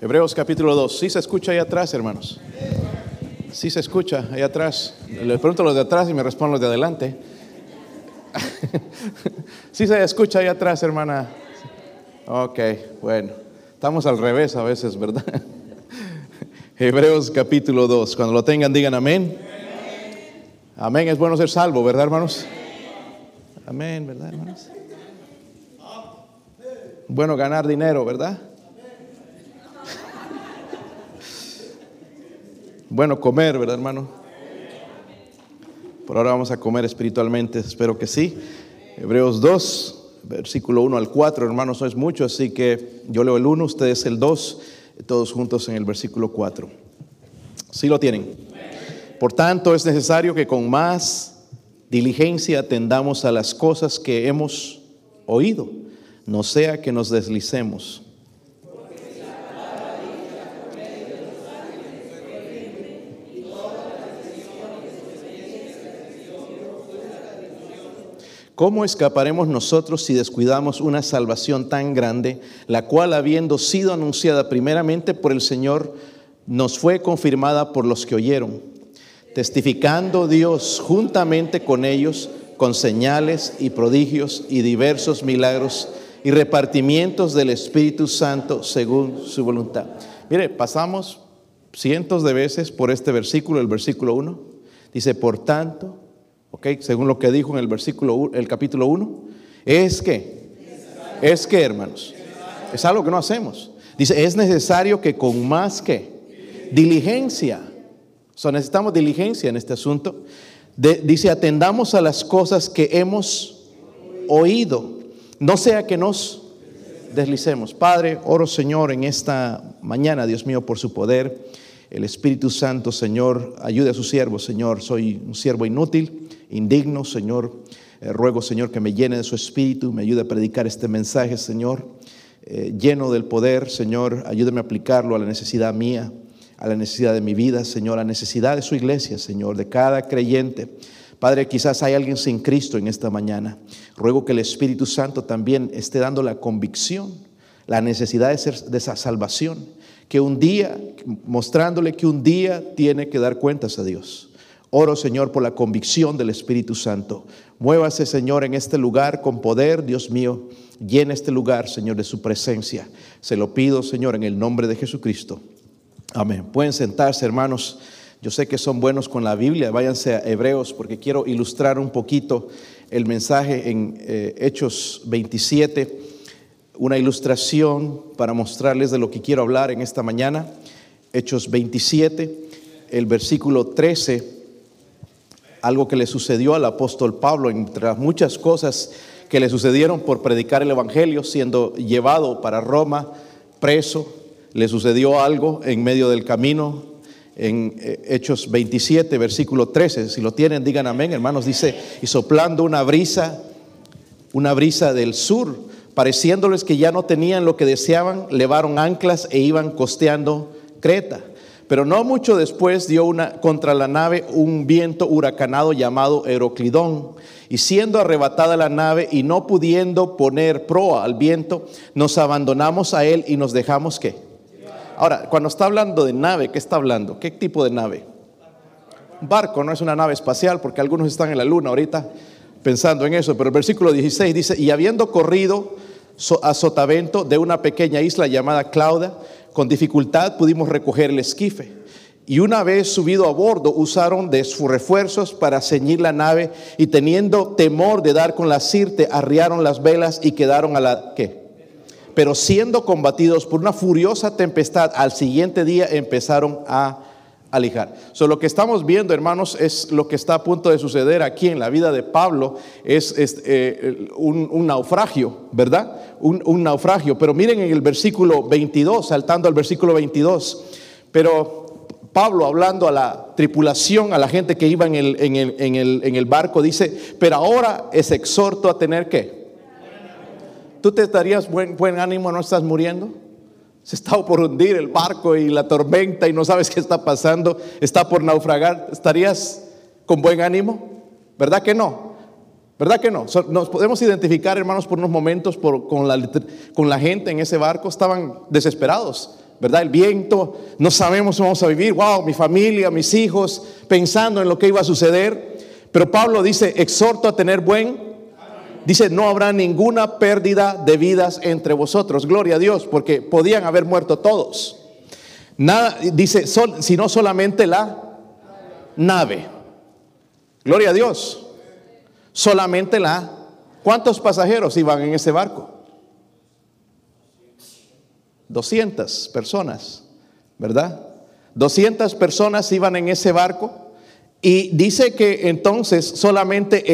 Hebreos capítulo 2. ¿Sí se escucha ahí atrás, hermanos? Sí se escucha ahí atrás. Les pregunto a los de atrás y me responden los de adelante. ¿Sí se escucha ahí atrás, hermana? Ok, bueno. Estamos al revés a veces, ¿verdad? Hebreos capítulo 2. Cuando lo tengan, digan amén. Amén. Es bueno ser salvo, ¿verdad, hermanos? Amén, ¿verdad, hermanos? Bueno ganar dinero, ¿verdad? Bueno comer, ¿verdad, hermano? Por ahora vamos a comer espiritualmente, espero que sí. Hebreos 2, versículo 1 al 4, hermanos, no es mucho, así que yo leo el 1, ustedes el 2, todos juntos en el versículo 4. ¿Sí lo tienen? Por tanto, es necesario que con más diligencia atendamos a las cosas que hemos oído, no sea que nos deslicemos. ¿Cómo escaparemos nosotros si descuidamos una salvación tan grande, la cual habiendo sido anunciada primeramente por el Señor, nos fue confirmada por los que oyeron, testificando Dios juntamente con ellos con señales y prodigios y diversos milagros y repartimientos del Espíritu Santo según su voluntad? Mire, pasamos cientos de veces por este versículo, el versículo 1. Dice, por tanto, según lo que dijo en el versículo, el capítulo 1, es que, es que, hermanos, es algo que no hacemos. Dice, es necesario que con más que diligencia, o necesitamos diligencia en este asunto. dice, atendamos a las cosas que hemos oído, no sea que nos deslicemos. Padre, oro Señor en esta mañana, Dios mío, por su poder. El Espíritu Santo, Señor, ayude a su siervo, Señor. Soy un siervo inútil indigno, Señor. Eh, ruego, Señor, que me llene de su espíritu, me ayude a predicar este mensaje, Señor. Eh, lleno del poder, Señor, ayúdame a aplicarlo a la necesidad mía, a la necesidad de mi vida, Señor, a la necesidad de su iglesia, Señor, de cada creyente. Padre, quizás hay alguien sin Cristo en esta mañana. Ruego que el Espíritu Santo también esté dando la convicción, la necesidad de, ser, de esa salvación, que un día, mostrándole que un día tiene que dar cuentas a Dios. Oro, Señor, por la convicción del Espíritu Santo. Muévase, Señor, en este lugar con poder, Dios mío. Llena este lugar, Señor, de su presencia. Se lo pido, Señor, en el nombre de Jesucristo. Amén. Pueden sentarse, hermanos. Yo sé que son buenos con la Biblia. Váyanse a Hebreos porque quiero ilustrar un poquito el mensaje en eh, Hechos 27. Una ilustración para mostrarles de lo que quiero hablar en esta mañana. Hechos 27, el versículo 13 algo que le sucedió al apóstol Pablo, entre las muchas cosas que le sucedieron por predicar el Evangelio, siendo llevado para Roma, preso, le sucedió algo en medio del camino, en eh, Hechos 27, versículo 13, si lo tienen, digan amén, hermanos, dice, y soplando una brisa, una brisa del sur, pareciéndoles que ya no tenían lo que deseaban, levaron anclas e iban costeando Creta. Pero no mucho después dio una, contra la nave un viento huracanado llamado Heroclidón. Y siendo arrebatada la nave y no pudiendo poner proa al viento, nos abandonamos a él y nos dejamos qué. Ahora, cuando está hablando de nave, ¿qué está hablando? ¿Qué tipo de nave? Barco, no es una nave espacial, porque algunos están en la luna ahorita pensando en eso. Pero el versículo 16 dice, y habiendo corrido a sotavento de una pequeña isla llamada Clauda, con dificultad pudimos recoger el esquife. Y una vez subido a bordo, usaron de sus refuerzos para ceñir la nave y teniendo temor de dar con la sirte, arriaron las velas y quedaron a la... ¿Qué? Pero siendo combatidos por una furiosa tempestad, al siguiente día empezaron a alijar. So, lo que estamos viendo, hermanos, es lo que está a punto de suceder aquí en la vida de Pablo, es, eh, un, naufragio, ¿verdad? Un, naufragio. Pero miren en el versículo 22, saltando al versículo 22, pero Pablo hablando a la tripulación, a la gente que iba en el, barco, dice, pero ahora es exhorto a tener qué. ¿Tú te darías buen, buen ánimo, no estás muriendo? Se está por hundir el barco y la tormenta y no sabes qué está pasando, está por naufragar. ¿Estarías con buen ánimo? ¿Verdad que no? ¿Verdad que no? Nos podemos identificar, hermanos, por unos momentos con, la, con la gente en ese barco. Estaban desesperados, ¿verdad? El viento, no sabemos si vamos a vivir, wow, mi familia, mis hijos, pensando en lo que iba a suceder. Pero Pablo dice, exhorto a tener buen, dice, no habrá ninguna pérdida de vidas entre vosotros. Gloria a Dios, porque podían haber muerto todos. Nada, dice, sino solamente la nave. Gloria a Dios. Solamente la... ¿Cuántos pasajeros iban en ese barco? 200 personas, ¿verdad? 200 personas iban en ese barco y dice que entonces solamente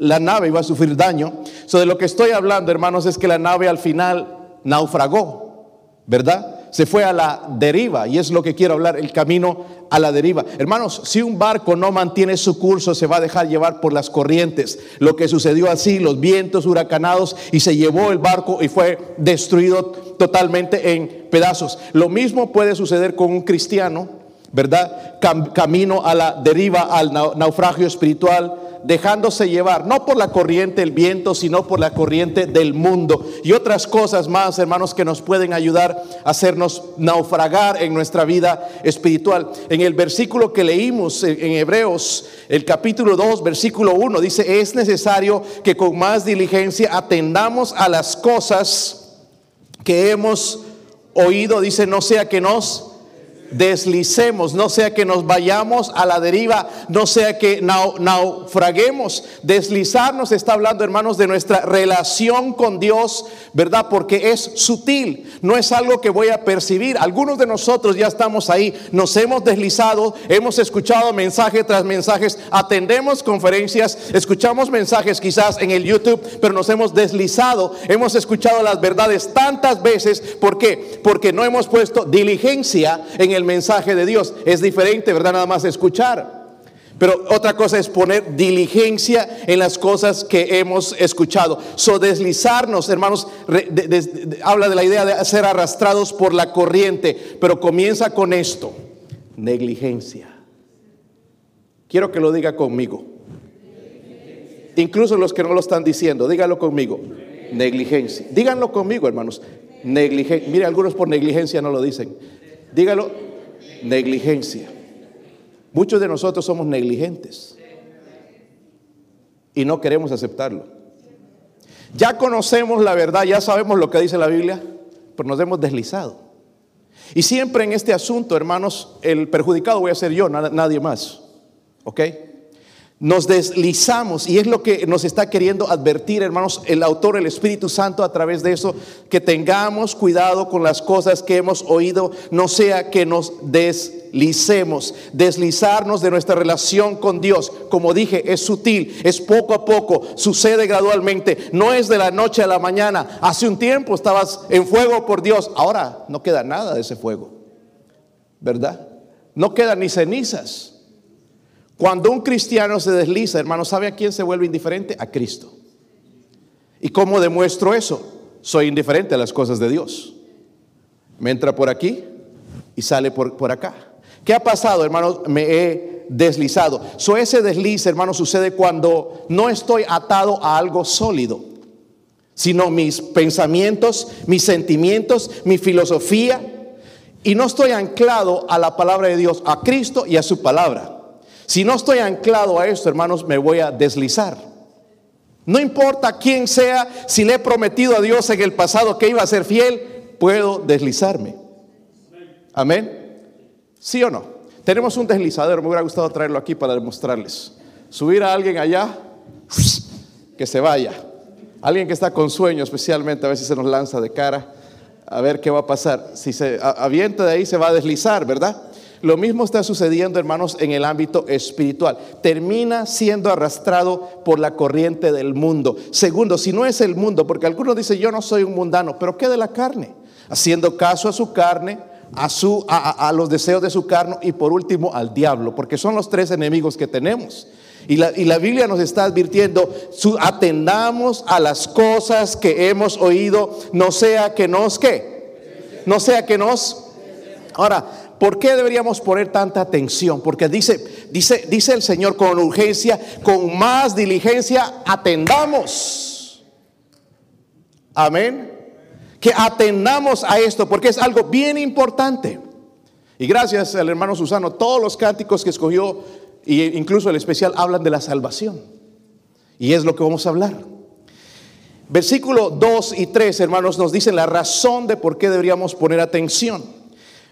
la nave iba a sufrir daño. So de lo que estoy hablando, hermanos, es que la nave al final naufragó, ¿verdad? se fue a la deriva y es lo que quiero hablar, el camino a la deriva. Hermanos, si un barco no mantiene su curso, se va a dejar llevar por las corrientes. Lo que sucedió así, los vientos huracanados y se llevó el barco y fue destruido totalmente en pedazos. Lo mismo puede suceder con un cristiano, ¿verdad? camino a la deriva, al naufragio espiritual dejándose llevar, no por la corriente del viento, sino por la corriente del mundo. Y otras cosas más, hermanos, que nos pueden ayudar a hacernos naufragar en nuestra vida espiritual. En el versículo que leímos en Hebreos, el capítulo 2, versículo 1, dice, es necesario que con más diligencia atendamos a las cosas que hemos oído, dice, no sea que nos deslicemos, no sea que nos vayamos a la deriva, no sea que naufraguemos. Deslizarnos está hablando, hermanos, de nuestra relación con Dios, ¿verdad? Porque es sutil, no es algo que voy a percibir. Algunos de nosotros ya estamos ahí, nos hemos deslizado, hemos escuchado mensaje tras mensajes, atendemos conferencias, escuchamos mensajes quizás en el YouTube, pero nos hemos deslizado, hemos escuchado las verdades tantas veces, ¿por qué? Porque no hemos puesto diligencia en el mensaje de Dios. Es diferente, ¿verdad? Nada más escuchar. Pero otra cosa es poner diligencia en las cosas que hemos escuchado. So deslizarnos, hermanos, habla de la idea de ser arrastrados por la corriente, pero comienza con esto, negligencia. Quiero que lo diga conmigo. Incluso los que no lo están diciendo, dígalo conmigo. Negligencia. Díganlo conmigo, hermanos. Negligencia. Mire, algunos por negligencia no lo dicen. Dígalo negligencia. Muchos de nosotros somos negligentes y no queremos aceptarlo. Ya conocemos la verdad, ya sabemos lo que dice la Biblia, pero nos hemos deslizado. Y siempre en este asunto, hermanos, el perjudicado voy a ser yo, nadie más. ¿Ok? Nos deslizamos y es lo que nos está queriendo advertir, hermanos, el autor, el Espíritu Santo, a través de eso, que tengamos cuidado con las cosas que hemos oído, no sea que nos deslicemos, deslizarnos de nuestra relación con Dios. Como dije, es sutil, es poco a poco, sucede gradualmente, no es de la noche a la mañana. Hace un tiempo estabas en fuego por Dios, ahora no queda nada de ese fuego, ¿verdad? No quedan ni cenizas. Cuando un cristiano se desliza, hermano, ¿sabe a quién se vuelve indiferente? A Cristo. ¿Y cómo demuestro eso? Soy indiferente a las cosas de Dios. Me entra por aquí y sale por, por acá. ¿Qué ha pasado, hermano? Me he deslizado. So, ese desliz, hermano, sucede cuando no estoy atado a algo sólido, sino mis pensamientos, mis sentimientos, mi filosofía, y no estoy anclado a la palabra de Dios, a Cristo y a su palabra. Si no estoy anclado a esto, hermanos, me voy a deslizar. No importa quién sea, si le he prometido a Dios en el pasado que iba a ser fiel, puedo deslizarme. Amén. ¿Sí o no? Tenemos un deslizador, me hubiera gustado traerlo aquí para demostrarles. Subir a alguien allá, que se vaya. Alguien que está con sueño, especialmente, a si se nos lanza de cara, a ver qué va a pasar. Si se avienta de ahí, se va a deslizar, ¿verdad? Lo mismo está sucediendo, hermanos, en el ámbito espiritual. Termina siendo arrastrado por la corriente del mundo. Segundo, si no es el mundo, porque algunos dicen, yo no soy un mundano, pero ¿qué de la carne? Haciendo caso a su carne, a, su, a, los deseos de su carne y por último al diablo, porque son los tres enemigos que tenemos. Y la, y la, Biblia nos está advirtiendo, su, atendamos a las cosas que hemos oído, no sea que nos, ¿qué? No sea que nos... Ahora, ¿Por qué deberíamos poner tanta atención? Porque dice, dice, dice el Señor con urgencia, con más diligencia, atendamos. Amén. que atendamos a esto porque es algo bien importante. Y gracias al hermano Susano, todos los cánticos que escogió, e incluso el especial, hablan de la salvación. Y es lo que vamos a hablar. Versículo 2 y 3, hermanos, nos dicen la razón de por qué deberíamos poner atención.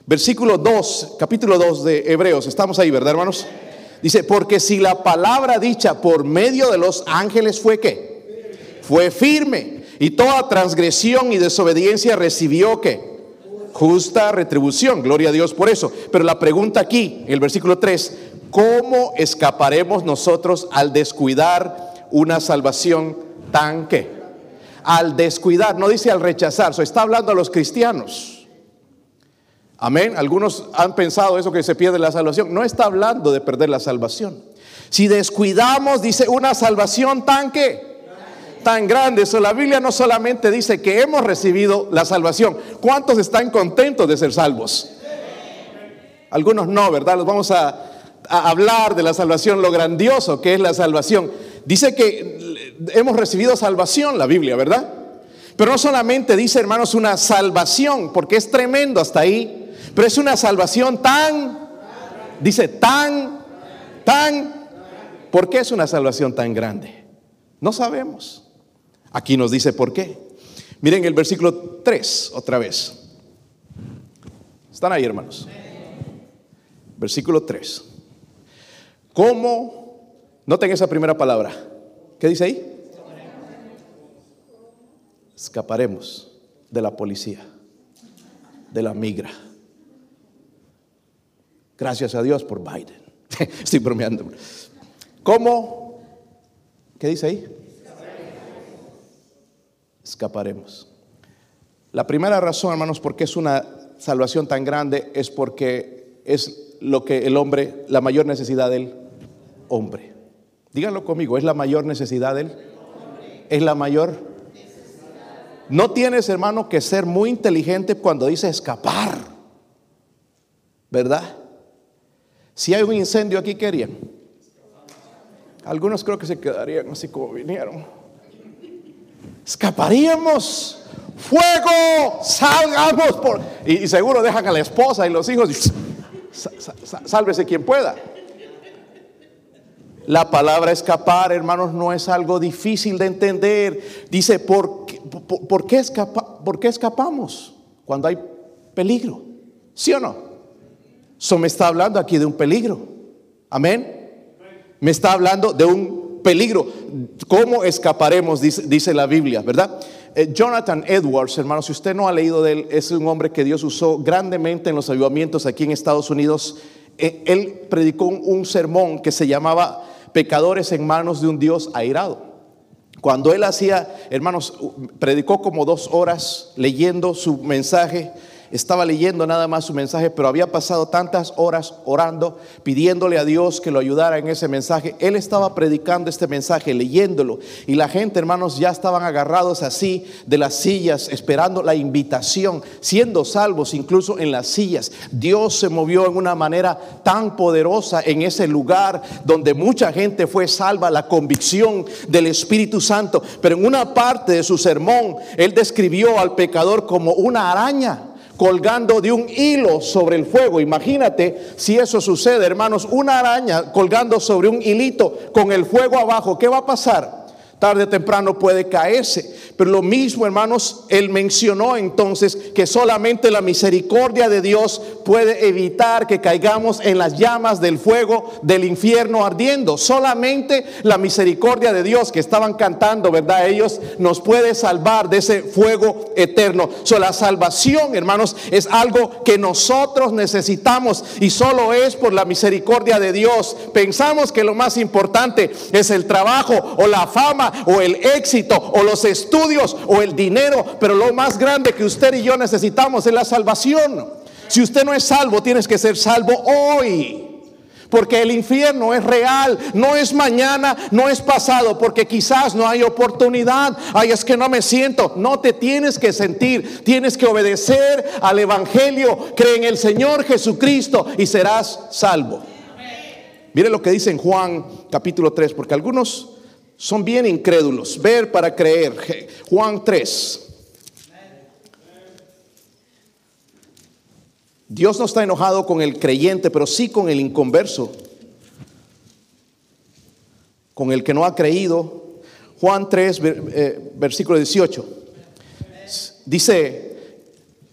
Versículo 2, capítulo 2 de Hebreos, estamos ahí, ¿verdad, hermanos? Dice, porque si la palabra dicha por medio de los ángeles fue qué? Fue firme. Y toda transgresión y desobediencia recibió qué? Justa retribución. Gloria a Dios por eso. Pero la pregunta aquí, el versículo 3, ¿cómo escaparemos nosotros al descuidar una salvación tan qué? Al descuidar, no dice al rechazar, se está hablando a los cristianos. Amén. Algunos han pensado eso que se pierde la salvación. No está hablando de perder la salvación. Si descuidamos, dice una salvación tan que tan grande. Eso la Biblia no solamente dice que hemos recibido la salvación. ¿Cuántos están contentos de ser salvos? Algunos no, ¿verdad? Los vamos a, hablar de la salvación, lo grandioso que es la salvación. Dice que hemos recibido salvación, la Biblia, ¿verdad? Pero no solamente dice, hermanos, una salvación, porque es tremendo hasta ahí, pero es una salvación tan, dice, tan, tan, ¿por qué es una salvación tan grande? No sabemos. Aquí nos dice por qué. Miren el versículo 3 otra vez. ¿Están ahí, hermanos? Versículo 3. ¿Cómo? Noten esa primera palabra. ¿Qué dice ahí? Escaparemos de la policía, de la migra. Gracias a Dios por Biden. Estoy bromeando. ¿Cómo? ¿Qué dice ahí? escaparemos. La primera razón, hermanos, por qué es una salvación tan grande es porque es lo que el hombre, la mayor necesidad del hombre. Díganlo conmigo, es la mayor necesidad del es la mayor no tienes, hermano, que ser muy inteligente cuando dice escapar. ¿Verdad? Si hay un incendio aquí, ¿qué harían? Algunos creo que se quedarían así como vinieron escaparíamos. Fuego, salgamos por... Y, seguro dejan a la esposa y los hijos. sálvese quien pueda. La palabra escapar, hermanos, no es algo difícil de entender. Dice, ¿por qué, por, qué, ¿por qué escapamos cuando hay peligro? ¿Sí o no? Eso me está hablando aquí de un peligro. Amén. Me está hablando de un peligro. ¿Cómo escaparemos? Dice, la Biblia, ¿verdad? Eh, Jonathan Edwards, hermano, si usted no ha leído de él, es un hombre que Dios usó grandemente en los avivamientos aquí en Estados Unidos. Eh, él predicó un, sermón que se llamaba Pecadores en manos de un Dios airado. Cuando él hacía, hermanos, predicó como dos horas leyendo su mensaje estaba leyendo nada más su mensaje, pero había pasado tantas horas orando, pidiéndole a Dios que lo ayudara en ese mensaje. Él estaba predicando este mensaje, leyéndolo, y la gente, hermanos, ya estaban agarrados así de las sillas, esperando la invitación, siendo salvos incluso en las sillas. Dios se movió en una manera tan poderosa en ese lugar donde mucha gente fue salva, la convicción del Espíritu Santo. Pero en una parte de su sermón, él describió al pecador como una araña colgando de un hilo sobre el fuego. Imagínate si eso sucede, hermanos, una araña colgando sobre un hilito con el fuego abajo. ¿Qué va a pasar? Tarde o temprano puede caerse. Pero lo mismo, hermanos, él mencionó entonces que solamente la misericordia de Dios puede evitar que caigamos en las llamas del fuego del infierno ardiendo. Solamente la misericordia de Dios que estaban cantando, ¿verdad? Ellos nos puede salvar de ese fuego eterno. So, la salvación, hermanos, es algo que nosotros necesitamos y solo es por la misericordia de Dios. Pensamos que lo más importante es el trabajo o la fama o el éxito o los estudios o el dinero, pero lo más grande que usted y yo necesitamos es la salvación. Si usted no es salvo, tienes que ser salvo hoy. Porque el infierno es real, no es mañana, no es pasado, porque quizás no hay oportunidad. Ay, es que no me siento. No te tienes que sentir, tienes que obedecer al Evangelio. Cree en el Señor Jesucristo y serás salvo. Mire lo que dice en Juan capítulo 3, porque algunos son bien incrédulos. Ver para creer. Juan 3. Dios no está enojado con el creyente, pero sí con el inconverso, con el que no ha creído. Juan 3, eh, versículo 18. Dice,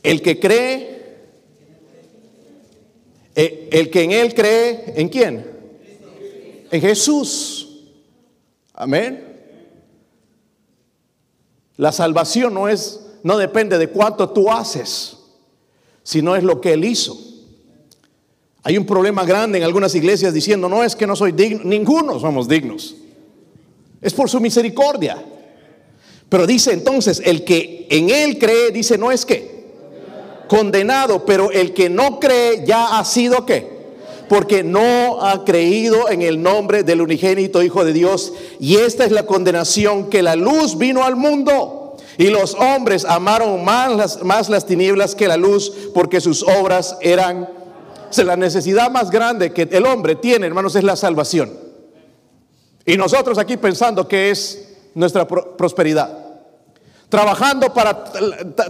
el que cree, eh, el que en él cree, ¿en quién? En Jesús. Amén. La salvación no es, no depende de cuánto tú haces, sino es lo que Él hizo. Hay un problema grande en algunas iglesias diciendo, no es que no soy digno, ninguno somos dignos. Es por su misericordia. Pero dice entonces, el que en Él cree, dice, no es que condenado, pero el que no cree ya ha sido que porque no ha creído en el nombre del unigénito Hijo de Dios. Y esta es la condenación, que la luz vino al mundo. Y los hombres amaron más las, más las tinieblas que la luz, porque sus obras eran... la necesidad más grande que el hombre tiene, hermanos, es la salvación. Y nosotros aquí pensando que es nuestra prosperidad. Trabajando para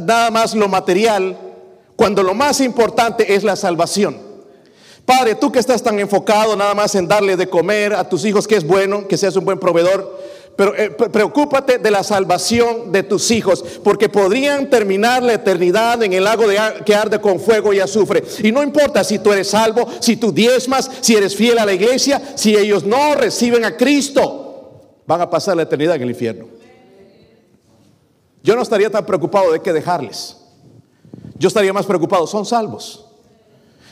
nada más lo material, cuando lo más importante es la salvación. Padre, tú que estás tan enfocado nada más en darle de comer a tus hijos, que es bueno, que seas un buen proveedor, pero eh, preocúpate de la salvación de tus hijos, porque podrían terminar la eternidad en el lago de, que arde con fuego y azufre. Y no importa si tú eres salvo, si tú diezmas, si eres fiel a la iglesia, si ellos no reciben a Cristo, van a pasar la eternidad en el infierno. Yo no estaría tan preocupado de qué dejarles. Yo estaría más preocupado, son salvos.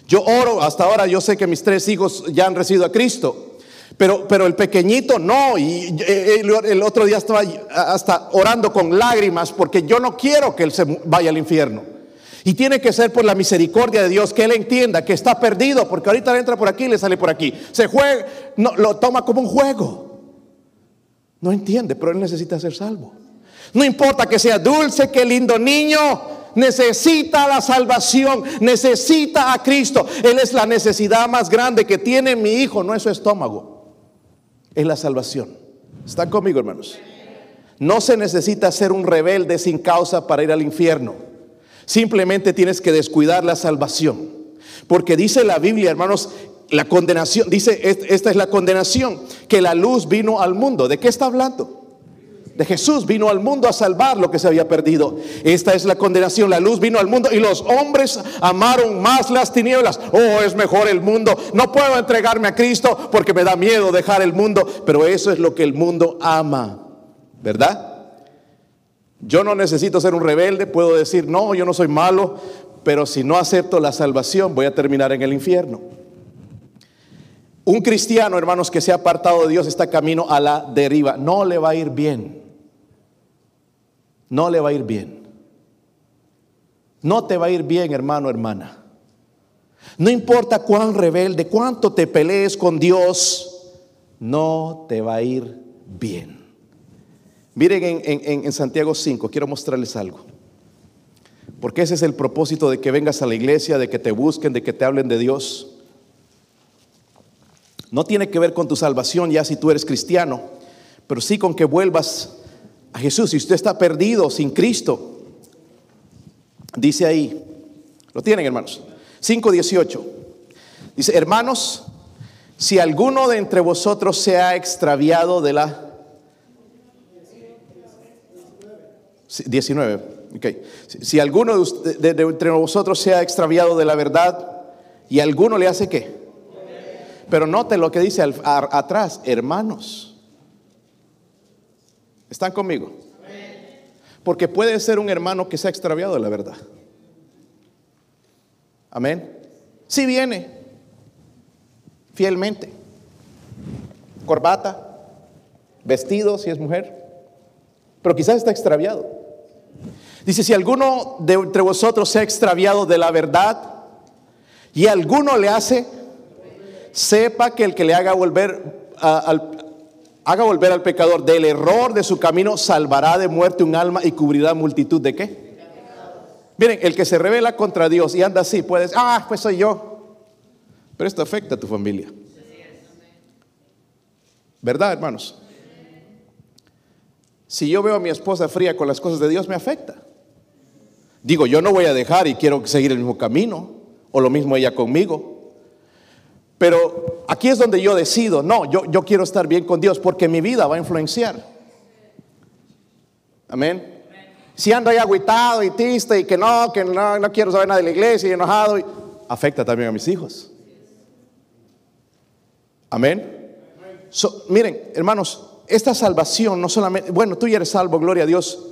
Yo oro, hasta ahora yo sé que mis tres hijos ya han recibido a Cristo. Pero, pero el pequeñito no, y eh, el, otro día estaba hasta orando con lágrimas porque yo no quiero que él se vaya al infierno. Y tiene que ser por la misericordia de Dios que él entienda que está perdido, porque ahorita le entra por aquí y le sale por aquí. Se juega, no, lo toma como un juego. No entiende, pero él necesita ser salvo. No importa que sea dulce, que lindo niño, necesita la salvación, necesita a Cristo. Él es la necesidad más grande que tiene mi hijo, no es su estómago, es la salvación. ¿Están conmigo, hermanos? No se necesita ser un rebelde sin causa para ir al infierno. Simplemente tienes que descuidar la salvación. Porque dice la Biblia, hermanos, la condenación, dice, esta es la condenación, que la luz vino al mundo. ¿De qué está hablando? De Jesús vino al mundo a salvar lo que se había perdido. Esta es la condenación. La luz vino al mundo y los hombres amaron más las tinieblas. Oh, es mejor el mundo. No puedo entregarme a Cristo porque me da miedo dejar el mundo. Pero eso es lo que el mundo ama. ¿Verdad? Yo no necesito ser un rebelde. Puedo decir, no, yo no soy malo. Pero si no acepto la salvación, voy a terminar en el infierno. Un cristiano, hermanos, que se ha apartado de Dios está camino a la deriva. No le va a ir bien no le va a ir bien. No te va a ir bien, hermano, hermana. No importa cuán rebelde, cuánto te pelees con Dios, no te va a ir bien. Miren en, Santiago 5, quiero mostrarles algo. Porque ese es el propósito de que vengas a la iglesia, de que te busquen, de que te hablen de Dios. No tiene que ver con tu salvación ya si tú eres cristiano, pero sí con que vuelvas a Jesús. Si usted está perdido sin Cristo, dice ahí, lo tienen hermanos, 5.18. Dice, hermanos, si alguno de entre vosotros se ha extraviado de la... 19, ok. Si alguno de, entre vosotros se ha extraviado de la verdad y alguno le hace qué. Pero note lo que dice atrás, hermanos. ¿Están conmigo? Porque puede ser un hermano que se ha extraviado de la verdad. Amén. Si viene fielmente, corbata, vestido si es mujer, pero quizás está extraviado. Dice, si alguno de entre vosotros se ha extraviado de la verdad y alguno le hace, sepa que el que le haga volver al, haga volver al pecador del error de su camino, salvará de muerte un alma y cubrirá multitud de qué. Miren, el que se revela contra Dios y anda así, puede decir, ah, pues soy yo. Pero esto afecta a tu familia. ¿Verdad, hermanos? Si yo veo a mi esposa fría con las cosas de Dios, me afecta. Digo, yo no voy a dejar y quiero seguir el mismo camino. o lo mismo ella conmigo. Pero aquí es donde yo decido, no, yo, yo quiero estar bien con Dios porque mi vida va a influenciar. Amén. Si ando ahí agüitado y triste y que no, que no, quiero saber nada de la iglesia y enojado, afecta también a mis hijos. Amén. miren, hermanos, esta salvación no solamente, bueno, tú ya eres salvo, gloria a Dios,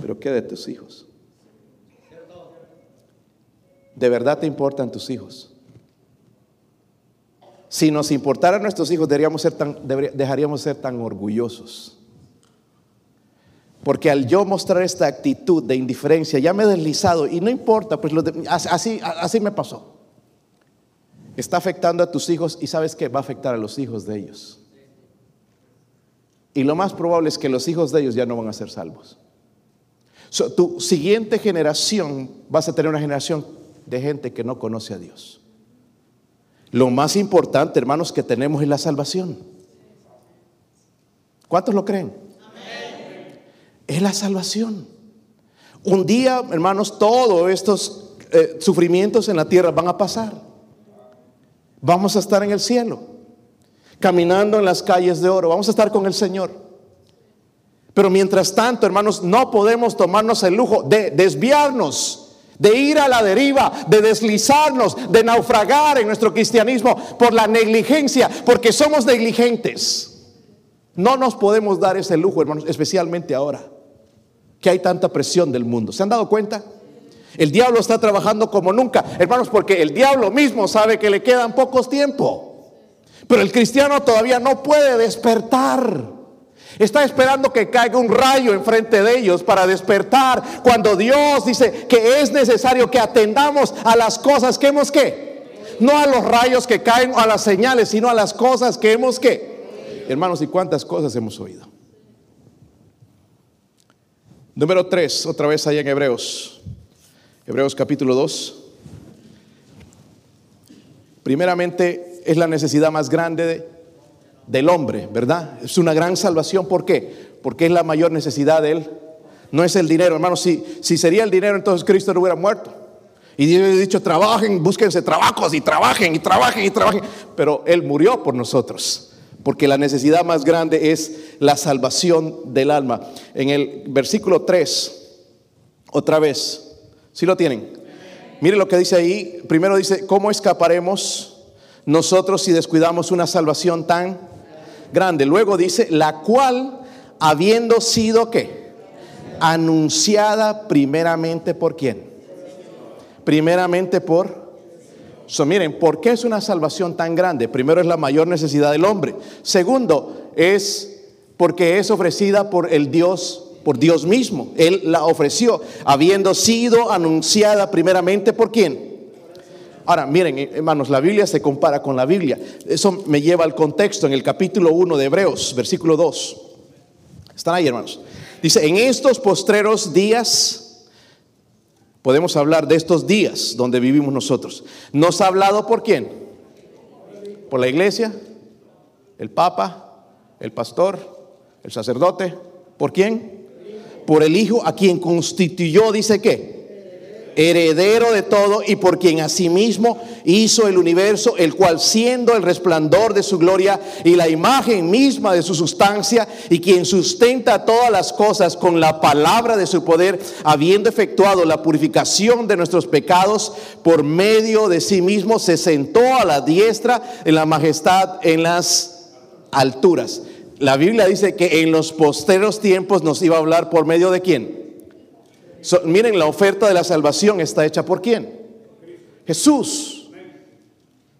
pero ¿qué de tus hijos? ¿De verdad te importan tus hijos? Si nos importaran nuestros hijos, deberíamos ser tan, dejaríamos ser tan orgullosos. Porque al yo mostrar esta actitud de indiferencia, ya me he deslizado y no importa, pues así, así me pasó. Está afectando a tus hijos y sabes que va a afectar a los hijos de ellos. Y lo más probable es que los hijos de ellos ya no van a ser salvos. tu siguiente generación vas a tener una generación de gente que no conoce a Dios. Lo más importante, hermanos, que tenemos es la salvación. ¿Cuántos lo creen? Es la salvación. Un día, hermanos, todos estos eh, sufrimientos en la tierra van a pasar. Vamos a estar en el cielo, caminando en las calles de oro. Vamos a estar con el Señor. Pero mientras tanto, hermanos, no podemos tomarnos el lujo de desviarnos de ir a la deriva, de deslizarnos, de naufragar en nuestro cristianismo por la negligencia, porque somos negligentes. No nos podemos dar ese lujo, hermanos, especialmente ahora que hay tanta presión del mundo. ¿Se han dado cuenta? El diablo está trabajando como nunca, hermanos, porque el diablo mismo sabe que le quedan pocos tiempo. Pero el cristiano todavía no puede despertar. Está esperando que caiga un rayo enfrente de ellos para despertar cuando Dios dice que es necesario que atendamos a las cosas que hemos que. No a los rayos que caen o a las señales, sino a las cosas que hemos que. Hermanos, ¿y cuántas cosas hemos oído? Número 3, otra vez allá en Hebreos. Hebreos capítulo 2. Primeramente es la necesidad más grande de del hombre, ¿verdad? Es una gran salvación. ¿Por qué? Porque es la mayor necesidad de él. No es el dinero, hermano. Si, si sería el dinero, entonces Cristo no hubiera muerto. Y Dios ha dicho, trabajen, búsquense trabajos y trabajen y trabajen y trabajen. Pero Él murió por nosotros. Porque la necesidad más grande es la salvación del alma. En el versículo 3, otra vez, si lo tienen? Mire lo que dice ahí. Primero dice, ¿cómo escaparemos nosotros si descuidamos una salvación tan grande. Luego dice, la cual habiendo sido que anunciada primeramente por quién? Primeramente por So, miren, ¿por qué es una salvación tan grande? Primero es la mayor necesidad del hombre. Segundo, es porque es ofrecida por el Dios, por Dios mismo. Él la ofreció, habiendo sido anunciada primeramente por quién? Ahora, miren, hermanos, la Biblia se compara con la Biblia. Eso me lleva al contexto en el capítulo 1 de Hebreos, versículo 2. Están ahí, hermanos. Dice, en estos postreros días, podemos hablar de estos días donde vivimos nosotros. ¿Nos ha hablado por quién? ¿Por la iglesia? ¿El papa? ¿El pastor? ¿El sacerdote? ¿Por quién? Por el Hijo a quien constituyó, dice que heredero de todo y por quien asimismo hizo el universo, el cual siendo el resplandor de su gloria y la imagen misma de su sustancia y quien sustenta todas las cosas con la palabra de su poder, habiendo efectuado la purificación de nuestros pecados por medio de sí mismo, se sentó a la diestra en la majestad en las alturas. La Biblia dice que en los posteros tiempos nos iba a hablar por medio de quién? Miren, la oferta de la salvación está hecha por quién? Jesús.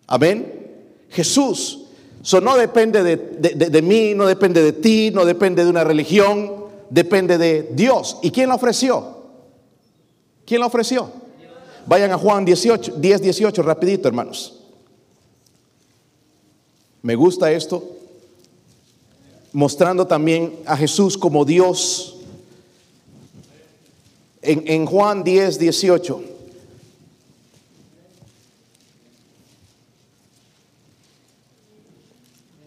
Amén. Jesús. Eso no depende de, mí, no depende de ti, no depende de una religión, depende de Dios. ¿Y quién la ofreció? ¿Quién la ofreció? Vayan a Juan 18, 10, 18, rapidito, hermanos. Me gusta esto, mostrando también a Jesús como Dios en, Juan 10, 18.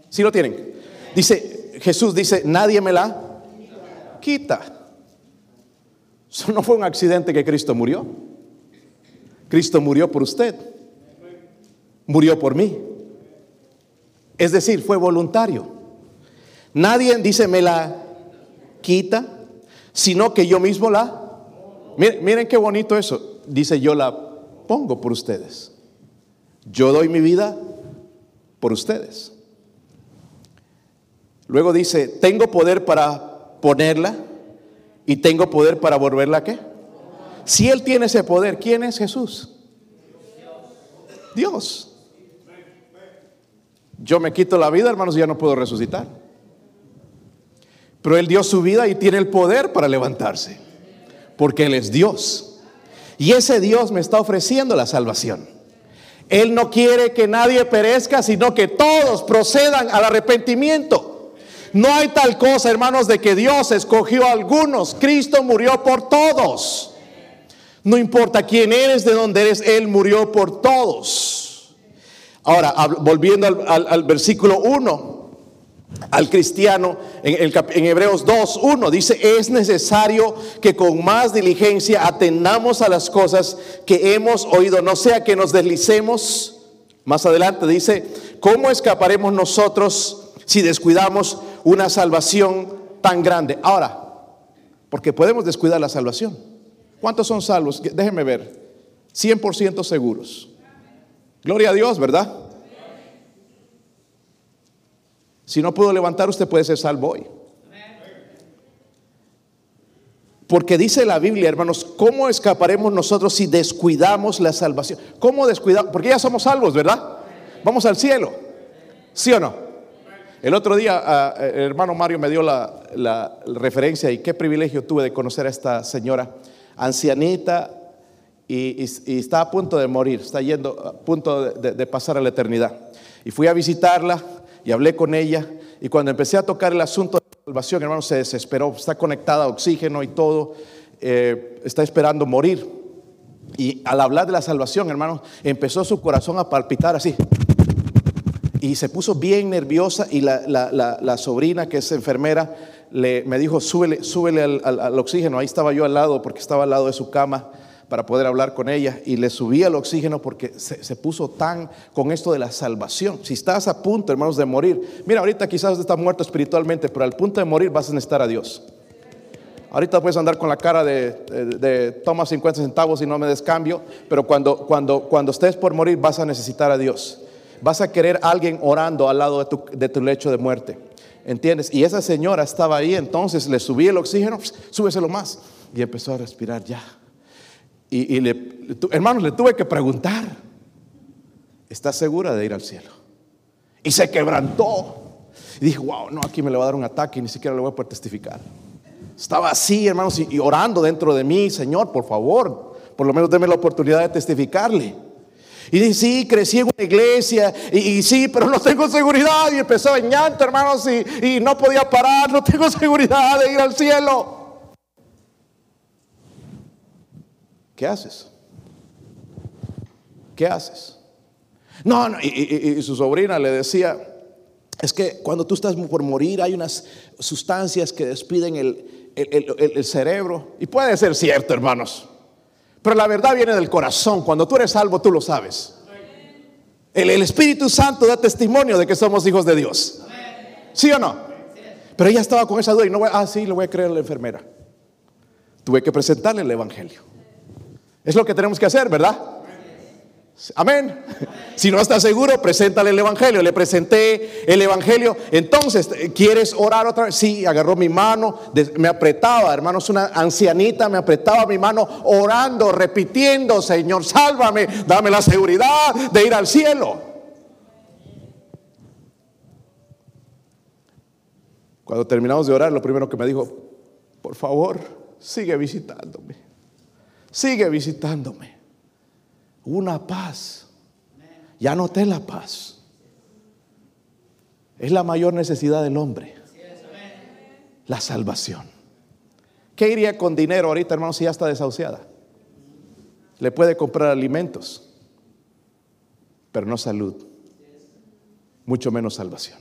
¿Sí lo tienen? Dice, Jesús dice, nadie me la quita. Eso no fue un accidente que Cristo murió. Cristo murió por usted. Murió por mí. Es decir, fue voluntario. Nadie dice me la quita, sino que yo mismo la... Miren, qué bonito eso. Dice yo la pongo por ustedes. Yo doy mi vida por ustedes. Luego dice, tengo poder para ponerla y tengo poder para volverla qué. Si Él tiene ese poder, ¿quién es Jesús? Dios. Yo me quito la vida, hermanos, y ya no puedo resucitar. Pero Él dio su vida y tiene el poder para levantarse, porque Él es Dios. Y ese Dios me está ofreciendo la salvación. Él no quiere que nadie perezca, sino que todos procedan al arrepentimiento. No hay tal cosa, hermanos, de que Dios escogió a algunos. Cristo murió por todos. No importa quién eres, de dónde eres, Él murió por todos. Ahora, volviendo al, versículo 1 al cristiano en, en Hebreos 2, 1 dice, es necesario que con más diligencia atendamos a las cosas que hemos oído, no sea que nos deslicemos. Más adelante dice, ¿cómo escaparemos nosotros si descuidamos una salvación tan grande? Ahora, porque podemos descuidar la salvación. ¿Cuántos son salvos? Déjenme ver. 100% seguros. Gloria a Dios, ¿verdad? Si no puedo levantar, usted puede ser salvo hoy. Porque dice la Biblia, hermanos, ¿cómo escaparemos nosotros si descuidamos la salvación? ¿Cómo descuidamos? Porque ya somos salvos, ¿verdad? Vamos al cielo. ¿Sí o no? El otro día ah, el hermano Mario me dio la, referencia y qué privilegio tuve de conocer a esta señora ancianita y, está a punto de morir, está yendo a punto de, pasar a la eternidad. Y fui a visitarla y hablé con ella y cuando empecé a tocar el asunto de salvación, hermano, se desesperó, está conectada a oxígeno y todo, eh, está esperando morir. Y al hablar de la salvación, hermano, empezó su corazón a palpitar así. Y se puso bien nerviosa y la sobrina, que es enfermera, me dijo, súbele, súbele al, oxígeno. Ahí estaba yo al lado porque estaba al lado de su cama para poder hablar con ella y le subí al oxígeno porque se, puso tan con esto de la salvación. Si estás a punto, hermanos, de morir, mira, ahorita quizás estás muerto espiritualmente, pero al punto de morir vas a necesitar a Dios. Ahorita puedes andar con la cara de, de, toma 50 centavos y no me descambio, pero cuando, cuando, cuando estés por morir vas a necesitar a Dios. Vas a querer a alguien orando al lado de tu, de tu lecho de muerte. ¿Entiendes? Y esa señora estaba ahí, entonces le subí el oxígeno, súbeselo más. Y empezó a respirar ya. Y, le, hermanos, le tuve que preguntar, ¿estás segura de ir al cielo? Y se quebrantó. Y dije, wow, no, aquí me le va a dar un ataque y ni siquiera le voy a poder testificar. Estaba así, hermanos, y, y orando dentro de mí, Señor, por favor, por lo menos déme la oportunidad de testificarle. Y dice, sí, crecí en una iglesia, y, sí, pero no tengo seguridad. Y empezó en llanto, hermanos, y, y no podía parar, no tengo seguridad de ir al cielo. ¿Qué haces? ¿Qué haces? No, no, y, su sobrina le decía, es que cuando tú estás por morir hay unas sustancias que despiden el, cerebro. Y puede ser cierto, hermanos. Pero la verdad viene del corazón. Cuando tú eres salvo, tú lo sabes. El, Espíritu Santo da testimonio de que somos hijos de Dios. ¿Sí o no? Pero ella estaba con esa duda y no voy, ah, sí, le voy a creer a la enfermera. Tuve que presentarle el Evangelio. Es lo que tenemos que hacer, ¿verdad? Amén. Si no estás seguro, preséntale el Evangelio. Le presenté el Evangelio. Entonces, ¿quieres orar otra vez? Sí, agarró mi mano, me apretaba, hermanos, una ancianita me apretaba mi mano orando, repitiendo, Señor, sálvame, dame la seguridad de ir al cielo. Cuando terminamos de orar, lo primero que me dijo, por favor, sigue visitándome. Sigue visitándome una paz. Ya noté la paz. Es la mayor necesidad del hombre. La salvación. ¿Qué iría con dinero ahorita, hermano, si ya está desahuciada? Le puede comprar alimentos, pero no salud. Mucho menos salvación.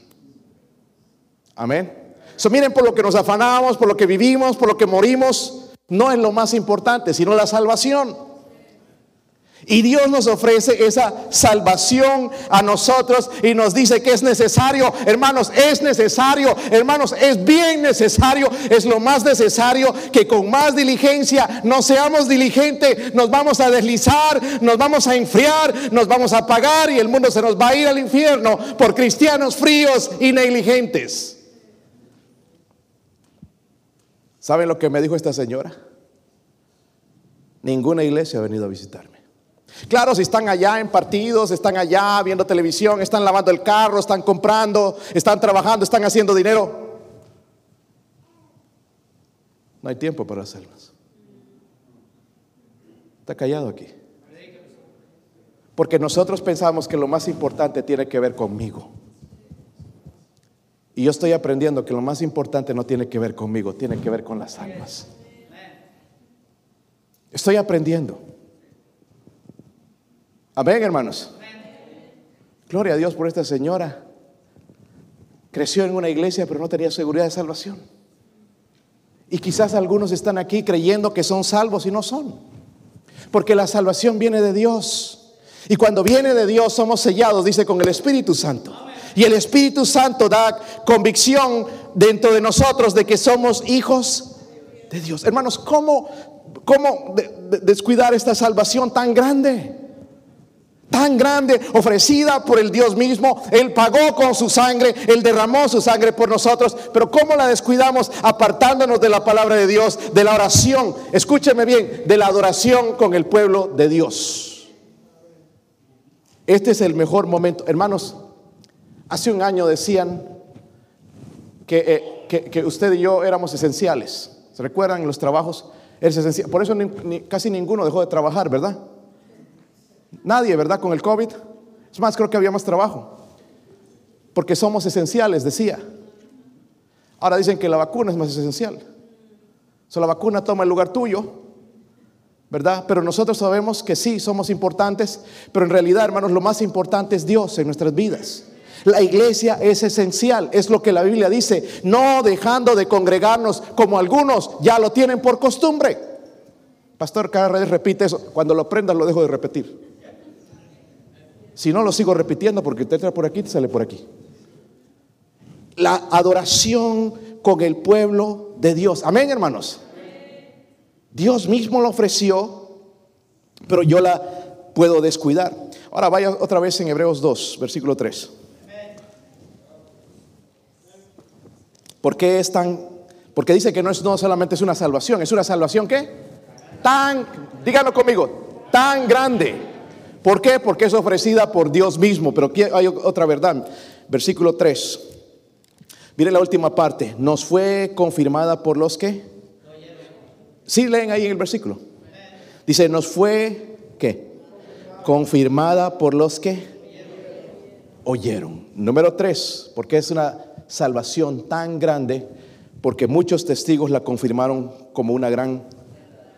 Amén. So, miren, por lo que nos afanamos, por lo que vivimos, por lo que morimos, no es lo más importante, sino la salvación. Y Dios nos ofrece esa salvación a nosotros y nos dice que es necesario, hermanos, es necesario, hermanos, es bien necesario, es lo más necesario que con más diligencia no seamos diligentes, nos vamos a deslizar, nos vamos a enfriar, nos vamos a apagar y el mundo se nos va a ir al infierno por cristianos fríos y negligentes. ¿Saben lo que me dijo esta señora? Ninguna iglesia ha venido a visitarme. Claro, si están allá en partidos, están allá viendo televisión, están lavando el carro, están comprando, están trabajando, están haciendo dinero. No hay tiempo para las Está callado aquí. Porque nosotros pensamos que lo más importante tiene que ver conmigo. Y yo estoy aprendiendo que lo más importante no tiene que ver conmigo, tiene que ver con las almas. Estoy aprendiendo. Amén, hermanos. Gloria a Dios por esta señora. Creció en una iglesia, pero no tenía seguridad de salvación. Y quizás algunos están aquí creyendo que son salvos y no son. Porque la salvación viene de Dios. Y cuando viene de Dios somos sellados, dice, con el Espíritu Santo. Y el Espíritu Santo da convicción dentro de nosotros de que somos hijos de Dios. Hermanos, ¿cómo, cómo descuidar esta salvación tan grande? tan grande, ofrecida por el Dios mismo. Él pagó con su sangre, Él derramó su sangre por nosotros. Pero ¿cómo la descuidamos? Apartándonos de la palabra de Dios, de la oración. Escúcheme bien, de la adoración con el pueblo de Dios. Este es el mejor momento. Hermanos, hace un año decían que, eh, usted y yo éramos esenciales. ¿Se recuerdan los trabajos? Por eso casi ninguno dejó de trabajar, ¿verdad? Nadie, ¿verdad? Con el COVID. Es más, creo que había más trabajo. Porque somos esenciales, decía. Ahora dicen que la vacuna es más esencial. O la vacuna toma el lugar tuyo, ¿verdad? Pero nosotros sabemos que sí, somos importantes, pero en realidad, hermanos, lo más importante es Dios en nuestras vidas. La iglesia es esencial, es lo que la Biblia dice, no dejando de congregarnos como algunos ya lo tienen por costumbre. Pastor cada vez repite eso, cuando lo aprendas lo dejo de repetir. Si no, lo sigo repitiendo porque te entra por aquí te sale por aquí. La adoración con el pueblo de Dios. Amén, hermanos. Dios mismo lo ofreció, pero yo la puedo descuidar. Ahora vaya otra vez en Hebreos 2, versículo 3. ¿Por qué es tan? Porque dice que no no solamente es una salvación, es una salvación ¿qué? Tan, díganlo conmigo, tan grande ¿Por qué? Porque es ofrecida por Dios mismo. Pero hay otra verdad. Versículo 3. Miren la última parte. Nos fue confirmada por los que. Sí, leen ahí en el versículo. Dice, nos fue, ¿qué? Confirmada por los que oyeron. Número 3, porque es una salvación tan grande, porque muchos testigos la confirmaron como una gran...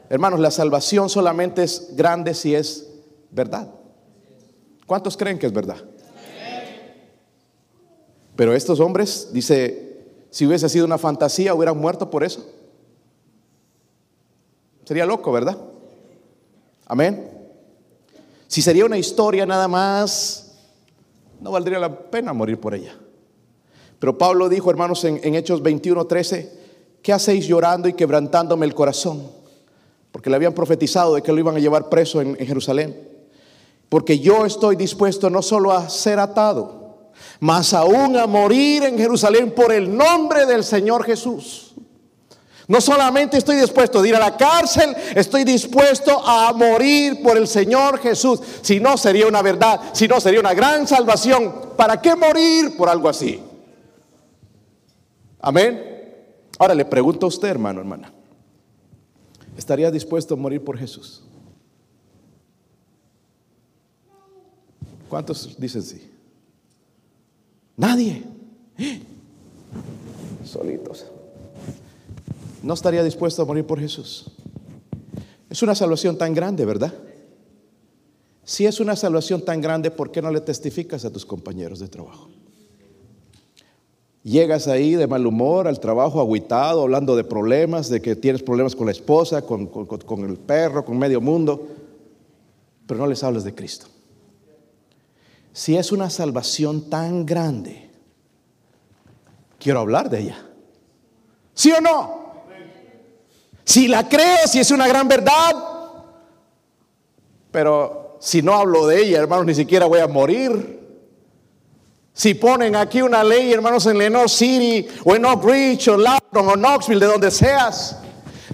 Hermanos, la salvación solamente es grande si es verdad. ¿Cuántos creen que es verdad? Pero estos hombres, dice, si hubiese sido una fantasía, hubieran muerto por eso. Sería loco, ¿verdad? Amén. Si sería una historia nada más, no valdría la pena morir por ella. Pero Pablo dijo, hermanos, en, Hechos 21, 13, ¿qué hacéis llorando y quebrantándome el corazón? Porque le habían profetizado de que lo iban a llevar preso en Jerusalén. Porque yo estoy dispuesto no solo a ser atado, mas aún a morir en Jerusalén por el nombre del Señor Jesús. No solamente estoy dispuesto a ir a la cárcel, estoy dispuesto a morir por el Señor Jesús. Si no sería una verdad, si no sería una gran salvación. ¿Para qué morir por algo así? Amén. Ahora le pregunto a usted, hermano, hermana. ¿Estaría dispuesto a morir por Jesús? ¿Cuántos dicen sí? Nadie. Solitos. No estaría dispuesto a morir por Jesús. Es una salvación tan grande, ¿verdad? Si es una salvación tan grande, ¿por qué no le testificas a tus compañeros de trabajo? Llegas ahí de mal humor al trabajo, aguitado, hablando de problemas, de que tienes problemas con la esposa, con, con el perro, con medio mundo. pero no les hables de Cristo. Si es una salvación tan grande, quiero hablar de ella. ¿Sí o no? Si la creo, si es una gran verdad, pero si no hablo de ella, hermanos, ni siquiera voy a morir. Si ponen aquí una ley, hermanos, en Lenore City, o en Oak Ridge, o London, o Knoxville, de donde seas,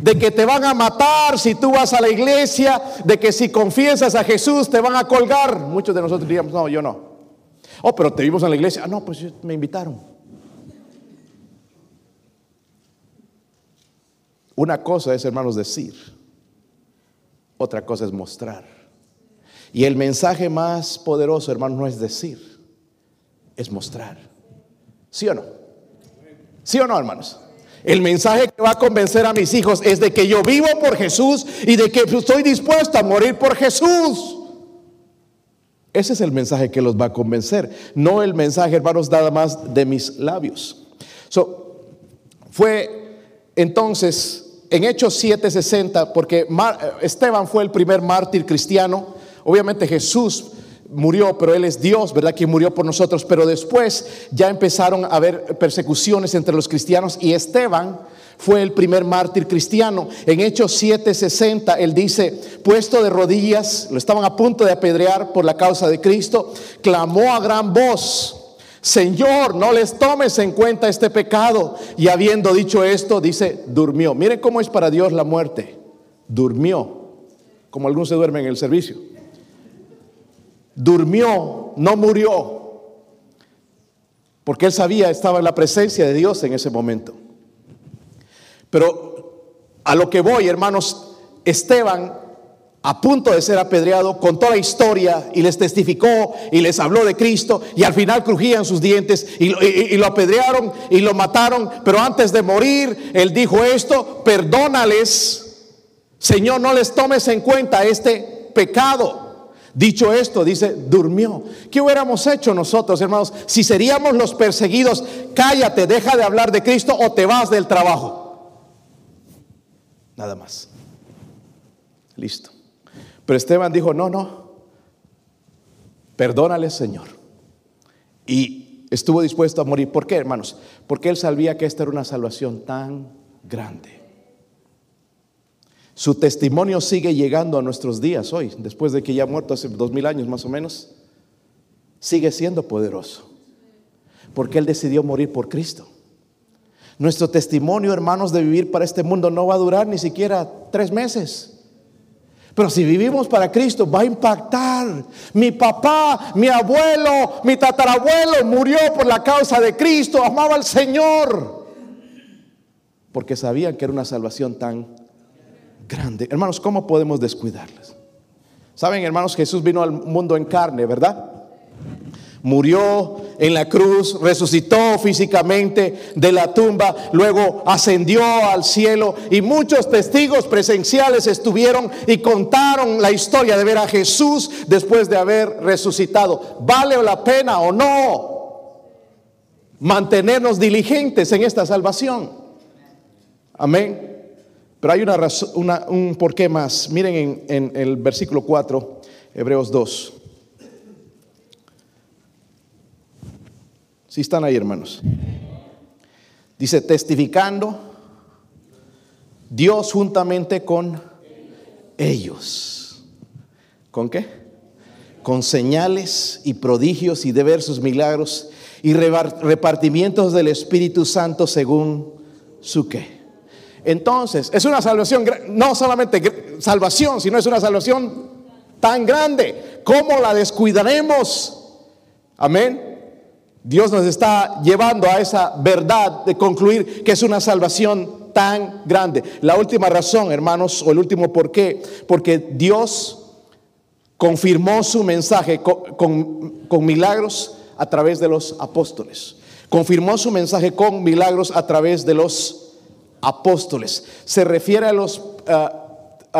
de que te van a matar si tú vas a la iglesia, de que si confiesas a Jesús te van a colgar. Muchos de nosotros diríamos, no, yo no. Oh, pero te vimos en la iglesia. Ah, no, pues me invitaron. Una cosa es, hermanos, decir. Otra cosa es mostrar. Y el mensaje más poderoso, hermanos, no es decir, es mostrar. ¿Sí o no? ¿Sí o no, hermanos? El mensaje que va a convencer a mis hijos es de que yo vivo por Jesús y de que estoy dispuesto a morir por Jesús. Ese es el mensaje que los va a convencer, no el mensaje, hermanos, nada más de mis labios. So, fue entonces en Hechos 7:60, porque Esteban fue el primer mártir cristiano. Obviamente Jesús murió, pero Él es Dios, ¿verdad? Que murió por nosotros. Pero después ya empezaron a haber persecuciones entre los cristianos y Esteban fue el primer mártir cristiano. En Hechos 7:60 él dice, puesto de rodillas, lo estaban a punto de apedrear por la causa de Cristo, clamó a gran voz, Señor, no les tomes en cuenta este pecado. Y habiendo dicho esto, dice, durmió. Miren cómo es para Dios la muerte. Durmió, como algunos se duermen en el servicio. Durmió, no murió, porque él sabía, estaba en la presencia de Dios en ese momento. Pero a lo que voy, hermanos, Esteban, a punto de ser apedreado, contó la historia y les testificó y les habló de Cristo y al final crujían sus dientes y, y, lo apedrearon y lo mataron. Pero antes de morir, él dijo esto, perdónales, Señor, no les tomes en cuenta este pecado. Dicho esto, dice, durmió. ¿Qué hubiéramos hecho nosotros, hermanos, si seríamos los perseguidos? Cállate, deja de hablar de Cristo o te vas del trabajo. Nada más. Listo. Pero Esteban dijo, no, no, perdónale Señor. Y estuvo dispuesto a morir. ¿Por qué, hermanos? Porque él sabía que esta era una salvación tan grande. Su testimonio sigue llegando a nuestros días hoy, después de que ya ha muerto hace dos mil años más o menos. Sigue siendo poderoso. Porque él decidió morir por Cristo. Nuestro testimonio, hermanos, de vivir para este mundo no va a durar ni siquiera tres meses. Pero si vivimos para Cristo, va a impactar. Mi papá, mi abuelo, mi tatarabuelo murió por la causa de Cristo, amaba al Señor. Porque sabían que era una salvación tan grande. Hermanos, ¿cómo podemos descuidarlas? Saben, hermanos, Jesús vino al mundo en carne, ¿verdad? Murió en la cruz, resucitó físicamente de la tumba, luego ascendió al cielo y muchos testigos presenciales estuvieron y contaron la historia de ver a Jesús después de haber resucitado. ¿Vale la pena o no mantenernos diligentes en esta salvación? Amén. Pero hay una razón, un porqué más. Miren en, en el versículo 4, Hebreos 2. Si están ahí, hermanos. Dice, testificando Dios juntamente con ellos. ¿Con qué? Con señales y prodigios y diversos milagros y repartimientos del Espíritu Santo según su qué. Entonces, es una salvación, no solamente salvación, sino es una salvación tan grande. ¿Cómo la descuidaremos? Amén. Dios nos está llevando a esa verdad de concluir que es una salvación tan grande. La última razón, hermanos, o el último por qué, porque Dios confirmó su mensaje con, milagros a través de los apóstoles. Confirmó su mensaje con milagros a través de los apóstoles. Se refiere a los,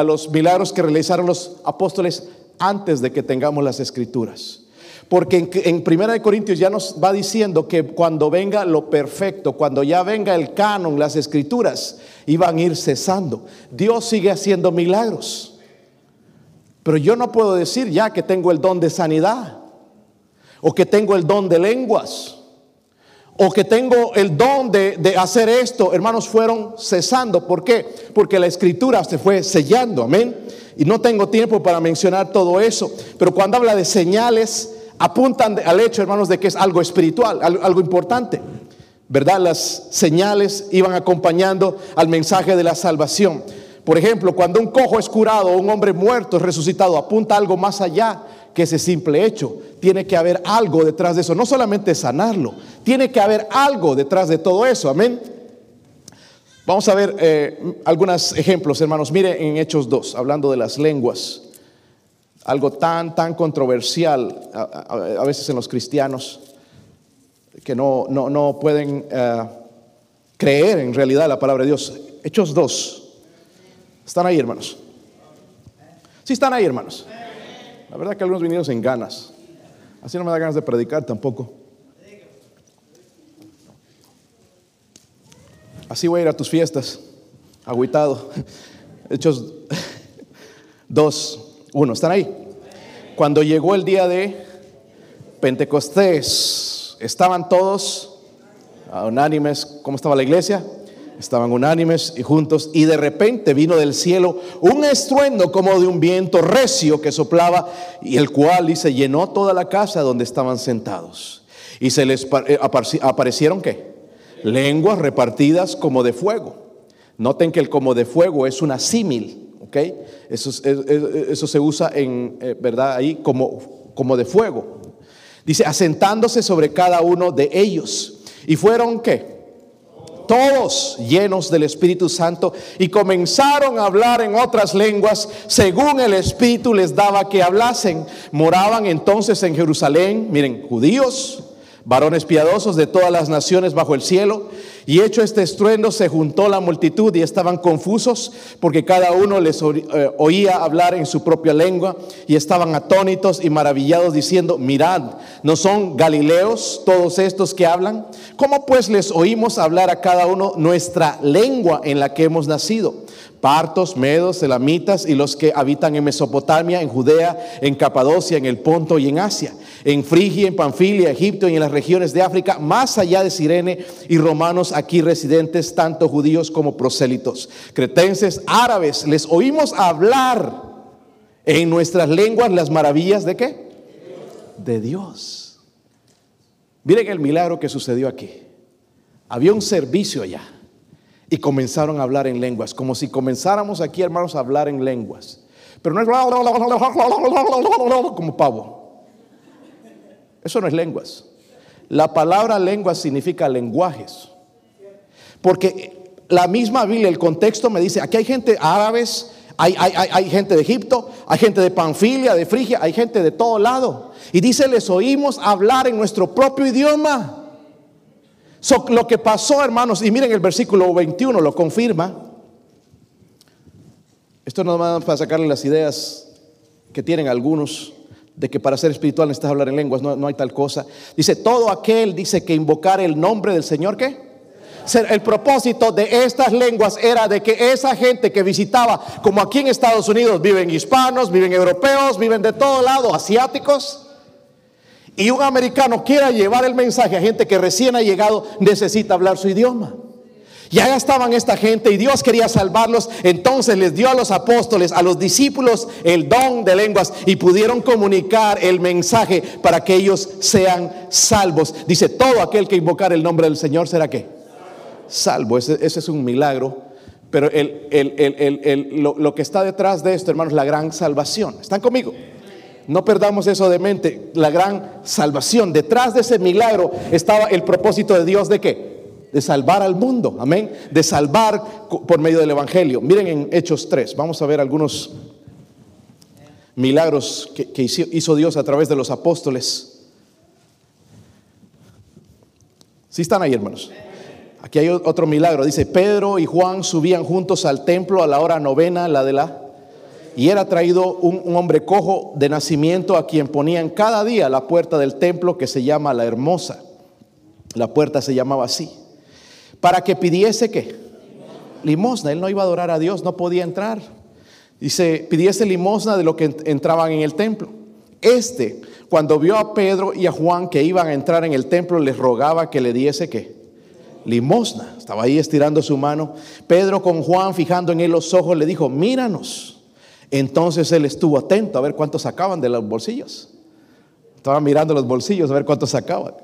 los milagros que realizaron los apóstoles antes de que tengamos las escrituras. Porque en, Primera de Corintios ya nos va diciendo que cuando venga lo perfecto, cuando ya venga el canon, las escrituras, iban a ir cesando. Dios sigue haciendo milagros. Pero yo no puedo decir ya que tengo el don de sanidad o que tengo el don de lenguas o que tengo el don de, hacer esto, hermanos, fueron cesando. ¿Por qué? Porque la escritura se fue sellando, amén. Y no tengo tiempo para mencionar todo eso, pero cuando habla de señales, apuntan al hecho, hermanos, de que es algo espiritual, algo, importante. ¿Verdad? Las señales iban acompañando al mensaje de la salvación. Por ejemplo, cuando un cojo es curado o un hombre muerto es resucitado, apunta algo más allá que ese simple hecho. Tiene que haber algo detrás de eso, no solamente sanarlo, tiene que haber algo detrás de todo eso, amén. Vamos a ver eh, algunos ejemplos, hermanos. Mire en Hechos 2, hablando de las lenguas, algo tan, tan controversial a, veces en los cristianos que no, no, pueden eh, creer en realidad la palabra de Dios. Hechos 2. ¿Están ahí, hermanos? Sí, están ahí, hermanos. La verdad que algunos vinieron en ganas. Así no me da ganas de predicar tampoco. Así voy a ir a tus fiestas, agüitado. Hechos 2, 1. ¿Están ahí? Cuando llegó el día de Pentecostés, estaban todos unánimes. ¿Cómo estaba la iglesia? Estaban unánimes y juntos y de repente vino del cielo un estruendo como de un viento recio que soplaba y el cual y se llenó toda la casa donde estaban sentados. Y se les eh, aparecieron qué? Lenguas repartidas como de fuego. Noten que el como de fuego es una símil, ¿ok? Eso, eso se usa en, eh, ¿verdad? Ahí como, como de fuego. Dice, asentándose sobre cada uno de ellos. ¿Y fueron qué? Todos llenos del Espíritu Santo y comenzaron a hablar en otras lenguas según el Espíritu les daba que hablasen. Moraban entonces en Jerusalén, miren, judíos, varones piadosos de todas las naciones bajo el cielo. Y hecho este estruendo, se juntó la multitud y estaban confusos porque cada uno les eh, oía hablar en su propia lengua y estaban atónitos y maravillados diciendo, mirad, ¿no son galileos todos estos que hablan? ¿Cómo pues les oímos hablar a cada uno nuestra lengua en la que hemos nacido? Partos, medos, elamitas y los que habitan en Mesopotamia, en Judea, en Capadocia, en el Ponto y en Asia, en Frigia, en Panfilia, Egipto y en las regiones de África, más allá de Sirene y romanos aquí residentes, tanto judíos como prosélitos, cretenses, árabes, les oímos hablar en nuestras lenguas las maravillas de qué? De Dios. Miren el milagro que sucedió aquí. Había un servicio allá y comenzaron a hablar en lenguas, como si comenzáramos aquí, hermanos, a hablar en lenguas. Pero no es como pavo. Eso no es lenguas. La palabra lengua significa lenguajes. Porque la misma Biblia, el contexto me dice, aquí hay gente árabes, hay, hay, gente de Egipto, hay gente de Panfilia, de Frigia, hay gente de todo lado. Y dice, les oímos hablar en nuestro propio idioma lo que pasó, hermanos, y miren el versículo 21 lo confirma. Esto no va para sacarle las ideas que tienen algunos de que para ser espiritual necesitas hablar en lenguas, no, no hay tal cosa. Dice, todo aquel, dice que invocar el nombre del Señor, ¿qué? El propósito de estas lenguas era de que esa gente que visitaba, como aquí en Estados Unidos, viven hispanos, viven europeos, viven de todo lado, asiáticos, y un americano quiera llevar el mensaje a gente que recién ha llegado, necesita hablar su idioma. Y allá estaban esta gente y Dios quería salvarlos. Entonces les dio a los apóstoles, a los discípulos, el don de lenguas y pudieron comunicar el mensaje para que ellos sean salvos. Dice, todo aquel que invocar el nombre del Señor será qué? Salvo. Ese, es un milagro. Pero lo, lo que está detrás de esto, hermanos, la gran salvación. ¿Están conmigo? No perdamos eso de mente, la gran salvación. Detrás de ese milagro estaba el propósito de Dios de qué? De salvar al mundo, amén. De salvar por medio del Evangelio. Miren en Hechos 3, vamos a ver algunos milagros que, hizo, Dios a través de los apóstoles. Si están ahí, hermanos? Aquí hay otro milagro. Dice, Pedro y Juan subían juntos al templo a la hora novena, la de la y era traído un, hombre cojo de nacimiento a quien ponían cada día la puerta del templo que se llama la hermosa. La puerta se llamaba así. Para que pidiese qué? Limosna. Él no iba a adorar a Dios, no podía entrar. Dice, pidiese limosna de lo que entraban en el templo. Este, cuando vio a Pedro y a Juan que iban a entrar en el templo, les rogaba que le diese qué? Limosna. Estaba ahí estirando su mano. Pedro con Juan, fijando en él los ojos, le dijo, míranos. Entonces él estuvo atento a ver cuántos sacaban de los bolsillos. Estaba mirando los bolsillos a ver cuántos sacaban.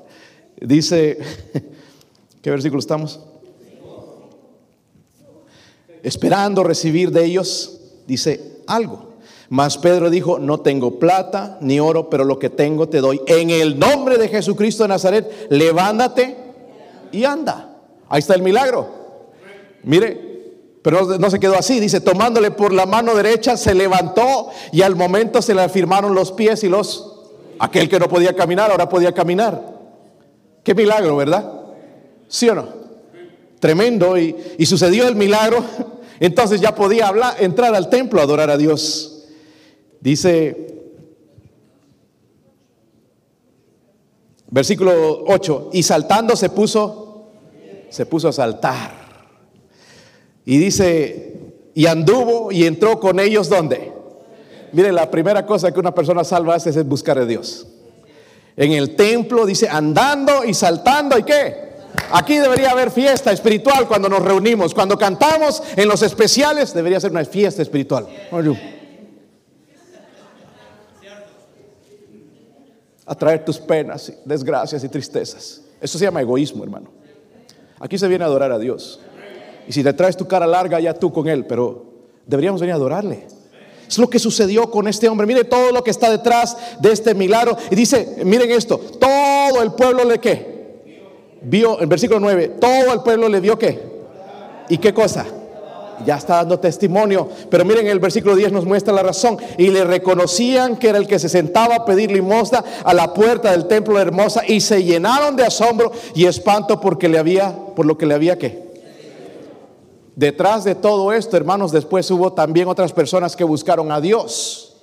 Dice, ¿qué versículo estamos? Esperando recibir de ellos, dice algo. Mas Pedro dijo, no tengo plata ni oro, pero lo que tengo te doy. En el nombre de Jesucristo de Nazaret, levántate y anda. Ahí está el milagro. Mire, pero no se quedó así. Dice, tomándole por la mano derecha, se levantó y al momento se le afirmaron los pies y los... Aquel que no podía caminar, ahora podía caminar. Qué milagro, ¿verdad? ¿Sí o no? Tremendo. Y, y sucedió el milagro. Entonces ya podía hablar, entrar al templo a adorar a Dios. Dice, versículo 8, y saltando se puso, se puso a saltar. Y dice, y anduvo y entró con ellos donde. Mire, la primera cosa que una persona salva hace es buscar a Dios. En el templo dice, andando y saltando, ¿y qué? Aquí debería haber fiesta espiritual cuando nos reunimos. Cuando cantamos en los especiales, debería ser una fiesta espiritual a traer tus penas, desgracias y tristezas. Eso se llama egoísmo, hermano. Aquí se viene a adorar a Dios. Y si te traes tu cara larga, ya tú con Él, pero deberíamos venir a adorarle. Es lo que sucedió con este hombre. Mire todo lo que está detrás de este milagro. Y dice, miren esto, todo el pueblo le qué? Vio, en versículo 9, todo el pueblo le vio qué? ¿Y qué cosa? ya está dando testimonio. Pero miren, el versículo 10 nos muestra la razón. Y le reconocían que era el que se sentaba a pedir limosna a la puerta del templo de hermosa y se llenaron de asombro y espanto porque le había, por lo que le había que. Detrás de todo esto, hermanos, después hubo también otras personas que buscaron a Dios.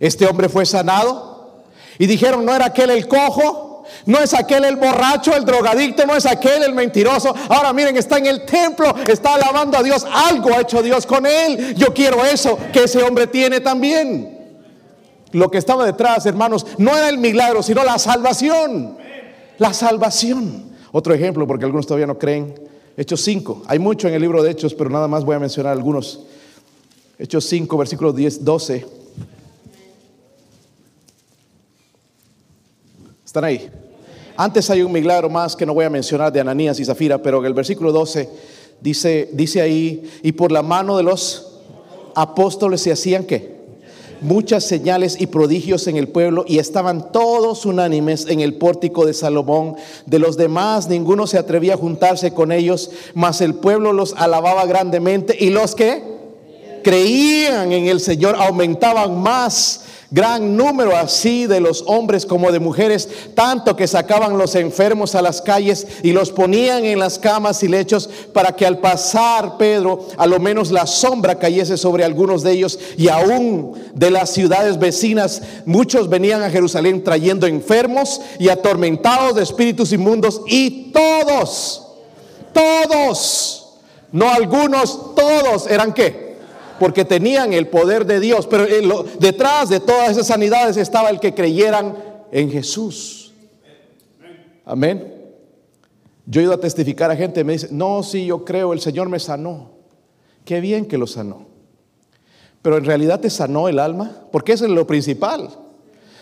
Este hombre fue sanado y dijeron, ¿no era aquel el cojo? No es aquel el borracho, el drogadicto, no es aquel el mentiroso. Ahora miren, está en el templo, está alabando a Dios. Algo ha hecho Dios con él. Yo quiero eso que ese hombre tiene también. Lo que estaba detrás, hermanos, no era el milagro, sino la salvación. La salvación. Otro ejemplo, porque algunos todavía no creen. Hechos 5. Hay mucho en el libro de Hechos, pero nada más voy a mencionar algunos. Hechos 5, versículos 10, 12. ¿Están ahí? Antes hay un milagro más que no voy a mencionar de Ananías y Zafira, pero en el versículo 12 dice, dice ahí, y por la mano de los apóstoles se hacían qué? Muchas señales y prodigios en el pueblo y estaban todos unánimes en el pórtico de Salomón. De los demás ninguno se atrevía a juntarse con ellos, mas el pueblo los alababa grandemente y los que creían en el Señor aumentaban más gran número así de los hombres como de mujeres, tanto que sacaban los enfermos a las calles y los ponían en las camas y lechos para que al pasar Pedro, a lo menos la sombra cayese sobre algunos de ellos y aún de las ciudades vecinas, muchos venían a Jerusalén trayendo enfermos y atormentados de espíritus inmundos y todos, todos, no algunos, todos eran qué? Porque tenían el poder de Dios, pero detrás de todas esas sanidades estaba el que creyeran en Jesús. Amén. Yo he ido a testificar a gente y me dice, no, sí, yo creo, el Señor me sanó. Qué bien que lo sanó. Pero en realidad te sanó el alma, porque eso es lo principal.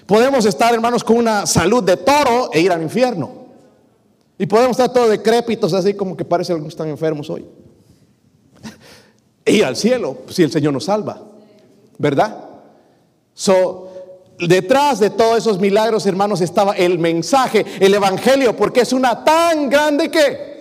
Podemos estar, hermanos, con una salud de toro e ir al infierno. Y podemos estar todos decrépitos, así como que parece que están enfermos hoy ir al cielo si el Señor nos salva. ¿Verdad? So, detrás de todos esos milagros, hermanos, estaba el mensaje, el evangelio, porque es una tan grande que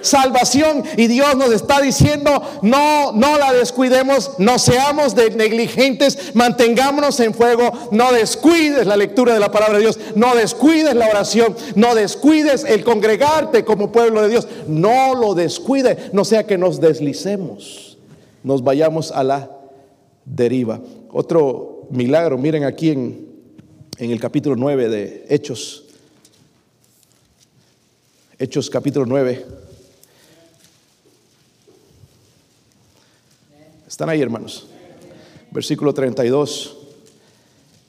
salvación y Dios nos está diciendo, no, no la descuidemos, no seamos de negligentes, mantengámonos en fuego, no descuides la lectura de la palabra de Dios, no descuides la oración, no descuides el congregarte como pueblo de Dios, no lo descuide, no sea que nos deslicemos nos vayamos a la deriva. Otro milagro, miren aquí en, en el capítulo 9 de Hechos. Hechos capítulo 9. Están ahí, hermanos. versículo 32.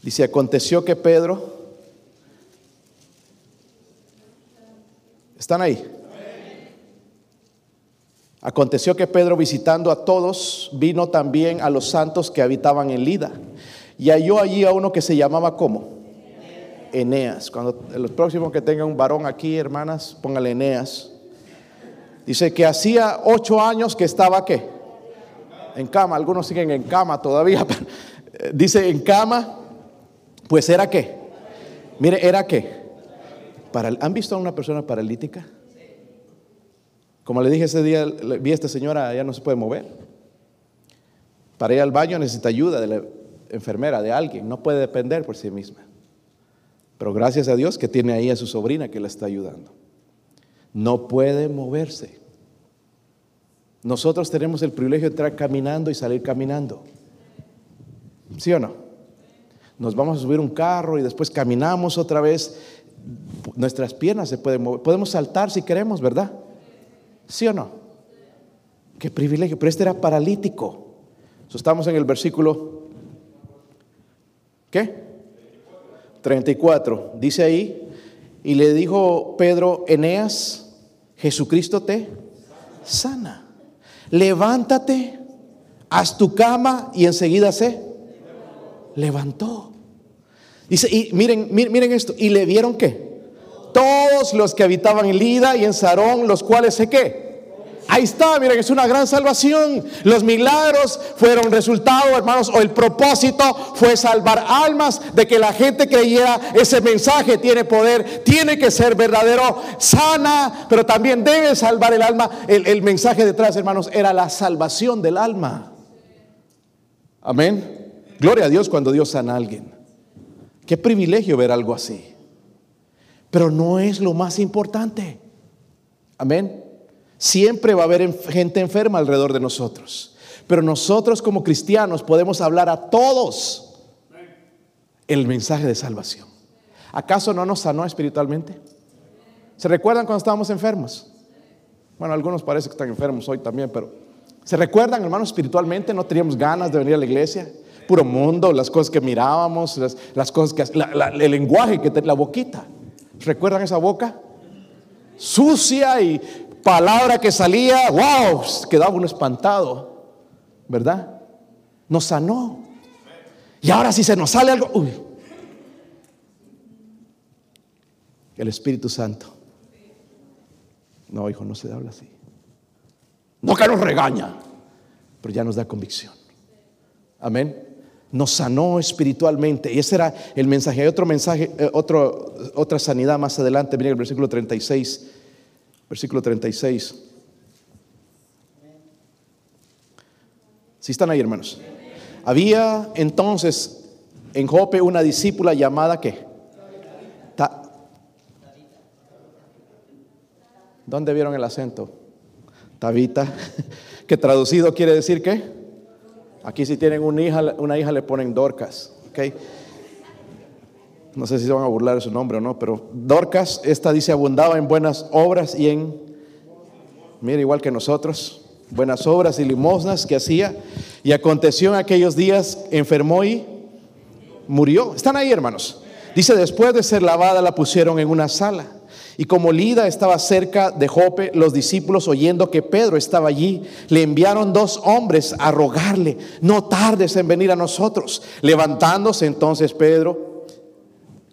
Dice, aconteció que Pedro, ¿están ahí? Aconteció que Pedro visitando a todos vino también a los santos que habitaban en Lida y halló allí a uno que se llamaba ¿cómo? Eneas. Cuando los próximos que tengan un varón aquí, hermanas, póngale Eneas. Dice que hacía ocho años que estaba qué? En cama. Algunos siguen en cama todavía. Dice en cama. Pues era qué? Mire, era qué? ¿Han visto a una persona paralítica? Como le dije ese día, vi a esta señora, ya no se puede mover. Para ir al baño necesita ayuda de la enfermera, de alguien, no puede depender por sí misma. Pero gracias a Dios que tiene ahí a su sobrina que la está ayudando. No puede moverse. Nosotros tenemos el privilegio de entrar caminando y salir caminando. ¿Sí o no? Nos vamos a subir un carro y después caminamos otra vez. Nuestras piernas se pueden mover. Podemos saltar si queremos, ¿verdad? ¿Sí o no? Qué privilegio, pero este era paralítico. estamos en el versículo, ¿qué? 34. Dice ahí, y le dijo Pedro, Eneas, Jesucristo te sana. Levántate, haz tu cama y enseguida se levantó. Dice, y miren, miren esto, y le dieron qué? Todos los que habitaban en Lida y en Sarón, los cuales sé qué. Ahí está, miren, es una gran salvación. Los milagros fueron resultado, hermanos, o el propósito fue salvar almas, de que la gente creyera ese mensaje tiene poder, tiene que ser verdadero, sana, pero también debe salvar el alma. El, el mensaje detrás, hermanos, era la salvación del alma. Amén. Gloria a Dios cuando Dios sana a alguien. Qué privilegio ver algo así pero no es lo más importante. Amén. Siempre va a haber gente enferma alrededor de nosotros, pero nosotros como cristianos podemos hablar a todos el mensaje de salvación. ¿Acaso no nos sanó espiritualmente? ¿Se recuerdan cuando estábamos enfermos? Bueno, algunos parece que están enfermos hoy también, pero ¿se recuerdan, hermanos, espiritualmente? No teníamos ganas de venir a la iglesia. Puro mundo, las cosas que mirábamos, las, cosas que, el lenguaje que te, la boquita. ¿Recuerdan esa boca? Sucia y palabra que salía, wow, quedaba uno espantado, ¿verdad? Nos sanó. Y ahora si se nos sale algo, uy. El Espíritu Santo. No, hijo, no se habla así. No que nos regaña, pero ya nos da convicción. Amén nos sanó espiritualmente. Y ese era el mensaje. Hay otro mensaje, eh, otro, otra sanidad más adelante. Miren el versículo 36. Versículo 36. Si están ahí, hermanos. Había entonces en Jope una discípula llamada ¿qué? ¿Dónde vieron el acento? Tabita, que traducido quiere decir qué? Aquí si tienen una hija, una hija le ponen Dorcas, ¿ok? No sé si se van a burlar de su nombre o no, pero Dorcas, esta dice, abundaba en buenas obras y en, mira, igual que nosotros, buenas obras y limosnas que hacía. Y aconteció en aquellos días, enfermó y murió. Están ahí, hermanos. Dice, después de ser lavada, la pusieron en una sala y como Lida estaba cerca de Jope, los discípulos oyendo que Pedro estaba allí, le enviaron dos hombres a rogarle, no tardes en venir a nosotros. Levantándose entonces Pedro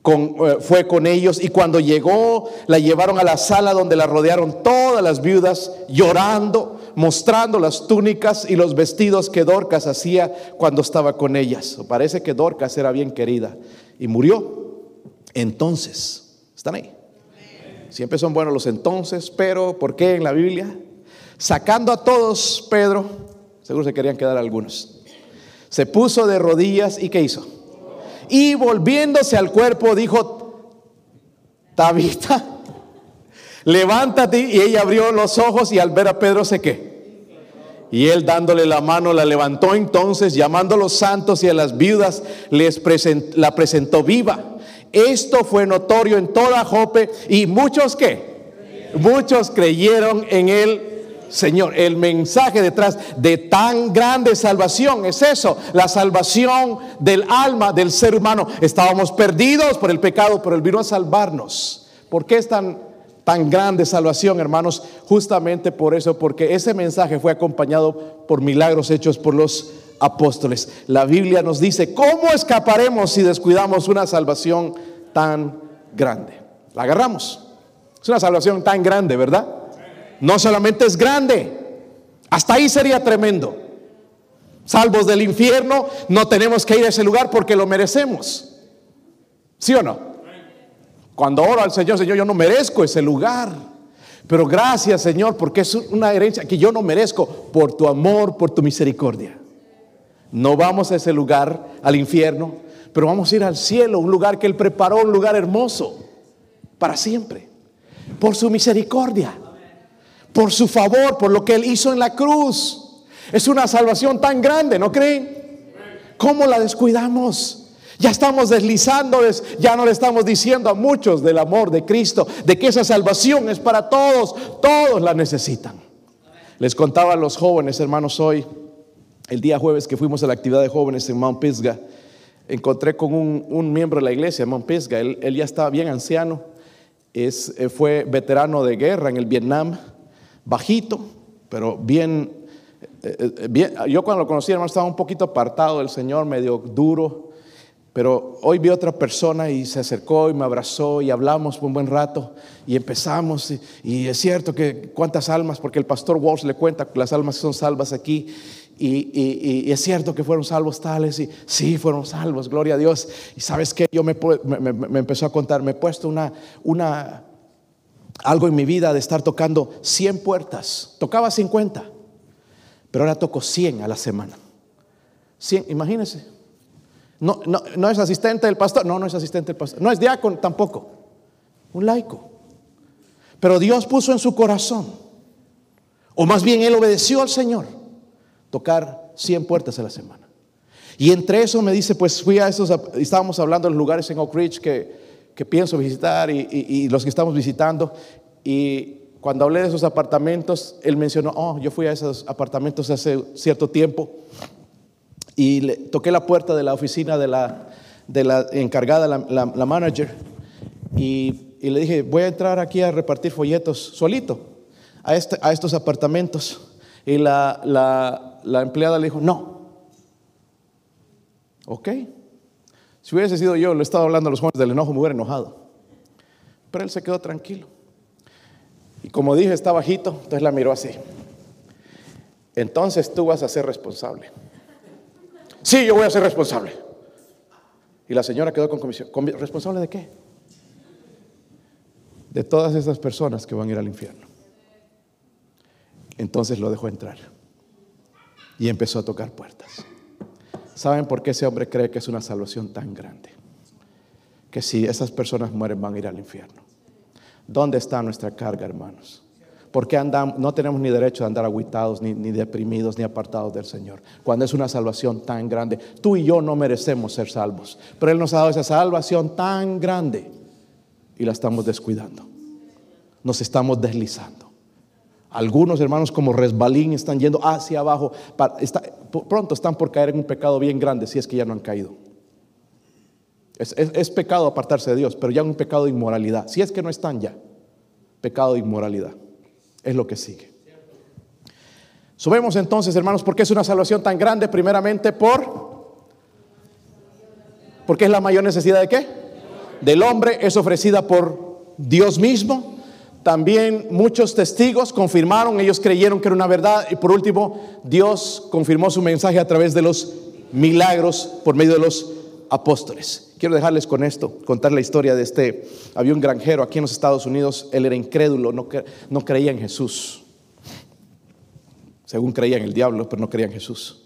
eh, fue con ellos y cuando llegó la llevaron a la sala donde la rodearon todas las viudas llorando, mostrando las túnicas y los vestidos que Dorcas hacía cuando estaba con ellas. Parece que Dorcas era bien querida y murió. Entonces, ¿están ahí? Siempre son buenos los entonces, pero ¿por qué en la Biblia? Sacando a todos, Pedro, seguro se querían quedar algunos, se puso de rodillas y ¿qué hizo? Y volviéndose al cuerpo dijo, Tabita, levántate. Y ella abrió los ojos y al ver a Pedro se qué. Y él dándole la mano la levantó entonces, llamando a los santos y a las viudas, les la presentó viva. Esto fue notorio en toda Jope y muchos que, muchos creyeron en él Señor, el mensaje detrás de tan grande salvación es eso, la salvación del alma del ser humano. Estábamos perdidos por el pecado, pero Él vino a salvarnos. ¿Por qué es tan, tan grande salvación, hermanos? Justamente por eso, porque ese mensaje fue acompañado por milagros hechos por los apóstoles. La Biblia nos dice, ¿cómo escaparemos si descuidamos una salvación tan grande? La agarramos. Es una salvación tan grande, ¿verdad? No solamente es grande, hasta ahí sería tremendo. Salvos del infierno, no tenemos que ir a ese lugar porque lo merecemos. ¿Sí o no? Cuando oro al Señor, Señor, yo no merezco ese lugar. Pero gracias, Señor, porque es una herencia que yo no merezco por tu amor, por tu misericordia. No vamos a ese lugar, al infierno, pero vamos a ir al cielo, un lugar que Él preparó, un lugar hermoso, para siempre, por su misericordia por su favor, por lo que Él hizo en la cruz. Es una salvación tan grande, ¿no creen? ¿Cómo la descuidamos? Ya estamos deslizando, ya no le estamos diciendo a muchos del amor de Cristo, de que esa salvación es para todos, todos la necesitan. Les contaba a los jóvenes, hermanos, hoy, el día jueves que fuimos a la actividad de jóvenes en Mount Pisgah, encontré con un, miembro de la iglesia, Mount Pisgah, él, ya estaba bien anciano, eh, fue veterano de guerra en el Vietnam, bajito, pero bien, eh, eh, bien, yo cuando lo conocí, hermano, estaba un poquito apartado del Señor, medio duro, pero hoy vi otra persona y se acercó y me abrazó y hablamos un buen rato y empezamos. Y, es cierto que cuántas almas, porque el pastor Walsh le cuenta las almas son salvas aquí. Y, es cierto que fueron salvos tales y sí, fueron salvos, gloria a Dios. Y sabes que yo me, me, me, empezó a contar, me he puesto una, una, algo en mi vida de estar tocando 100 puertas. Tocaba 50, pero ahora toco 100 a la semana. 100, imagínense. No, no, no es asistente del pastor, no, no es asistente del pastor, no es diácono tampoco, un laico. Pero Dios puso en su corazón, o más bien Él obedeció al Señor, tocar 100 puertas a la semana. Y entre eso me dice, pues fui a esos, estábamos hablando de los lugares en Oak Ridge que, que pienso visitar y, los que estamos visitando. Y cuando hablé de esos apartamentos, él mencionó, oh, yo fui a esos apartamentos hace cierto tiempo y le, toqué la puerta de la oficina de la, de la encargada, la, manager, y, le dije, voy a entrar aquí a repartir folletos solito a, este, a estos apartamentos. Y la empleada le dijo, no. Ok. Si hubiese sido yo, le estaba hablando a los jóvenes del enojo, me hubiera enojado. Pero él se quedó tranquilo. Y como dije, está bajito, entonces la miró así. Entonces tú vas a ser responsable. Sí, yo voy a ser responsable. Y la señora quedó con comisión. ¿Responsable de qué? De todas esas personas que van a ir al infierno. Entonces lo dejó entrar. Y empezó a tocar puertas. ¿Saben por qué ese hombre cree que es una salvación tan grande? Que si esas personas mueren van a ir al infierno. ¿Dónde está nuestra carga, hermanos? Porque andamos, no tenemos ni derecho a andar aguitados, ni, ni, deprimidos, ni apartados del Señor. Cuando es una salvación tan grande. Tú y yo no merecemos ser salvos. Pero Él nos ha dado esa salvación tan grande y la estamos descuidando. Nos estamos deslizando. Algunos hermanos como resbalín están yendo hacia abajo. pronto están por caer en un pecado bien grande si es que ya no han caído. Es, pecado apartarse de Dios, pero ya un pecado de inmoralidad. Si es que no están ya, pecado de inmoralidad. Es lo que sigue. Subemos entonces, hermanos, ¿por qué es una salvación tan grande? Primeramente por... Porque es la mayor necesidad de qué? Del hombre, es ofrecida por Dios mismo también muchos testigos confirmaron, ellos creyeron que era una verdad. Y por último, Dios confirmó su mensaje a través de los milagros por medio de los apóstoles. Quiero dejarles con esto, contar la historia de este. Había un granjero aquí en los Estados Unidos, él era incrédulo, no, creía en Jesús. Según creía en el diablo, pero no creía en Jesús.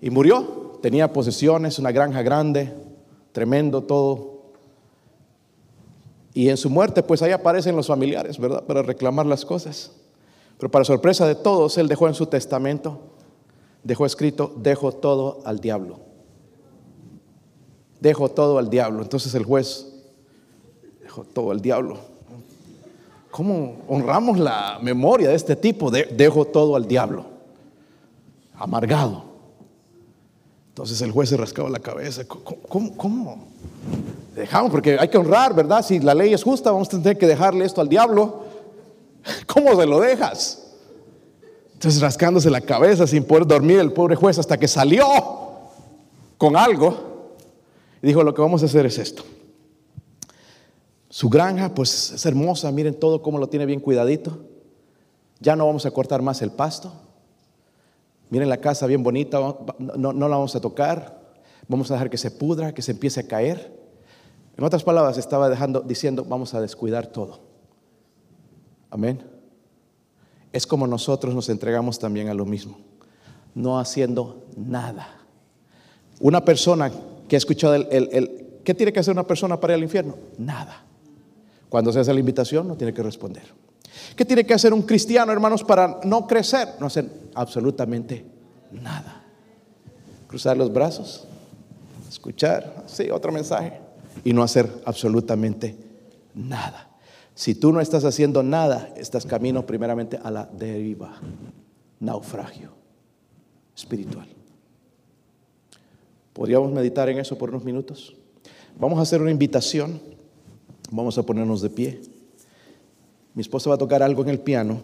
Y murió, tenía posesiones, una granja grande, tremendo todo, y en su muerte, pues ahí aparecen los familiares, ¿verdad? Para reclamar las cosas. Pero para sorpresa de todos, él dejó en su testamento, dejó escrito, dejo todo al diablo. Dejo todo al diablo. Entonces el juez dejó todo al diablo. ¿Cómo honramos la memoria de este tipo? dejo todo al diablo, amargado. Entonces el juez se rascaba la cabeza. ¿Cómo? cómo? Dejamos, porque hay que honrar, ¿verdad? Si la ley es justa, vamos a tener que dejarle esto al diablo. ¿Cómo se lo dejas? Entonces rascándose la cabeza sin poder dormir el pobre juez hasta que salió con algo. Y dijo, lo que vamos a hacer es esto. Su granja, pues es hermosa, miren todo cómo lo tiene bien cuidadito. Ya no vamos a cortar más el pasto. Miren la casa bien bonita, no, la vamos a tocar. Vamos a dejar que se pudra, que se empiece a caer. En otras palabras, estaba dejando, diciendo, vamos a descuidar todo. Amén. Es como nosotros nos entregamos también a lo mismo, no haciendo nada. Una persona que ha escuchado ¿qué tiene que hacer una persona para ir al infierno? Nada. Cuando se hace la invitación, no tiene que responder. ¿Qué tiene que hacer un cristiano, hermanos, para no crecer? No hacer absolutamente nada. Cruzar los brazos, escuchar, sí, otro mensaje, y no hacer absolutamente nada. Si tú no estás haciendo nada, estás camino primeramente a la deriva, naufragio espiritual. ¿Podríamos meditar en eso por unos minutos? Vamos a hacer una invitación. Vamos a ponernos de pie. Mi esposa va a tocar algo en el piano.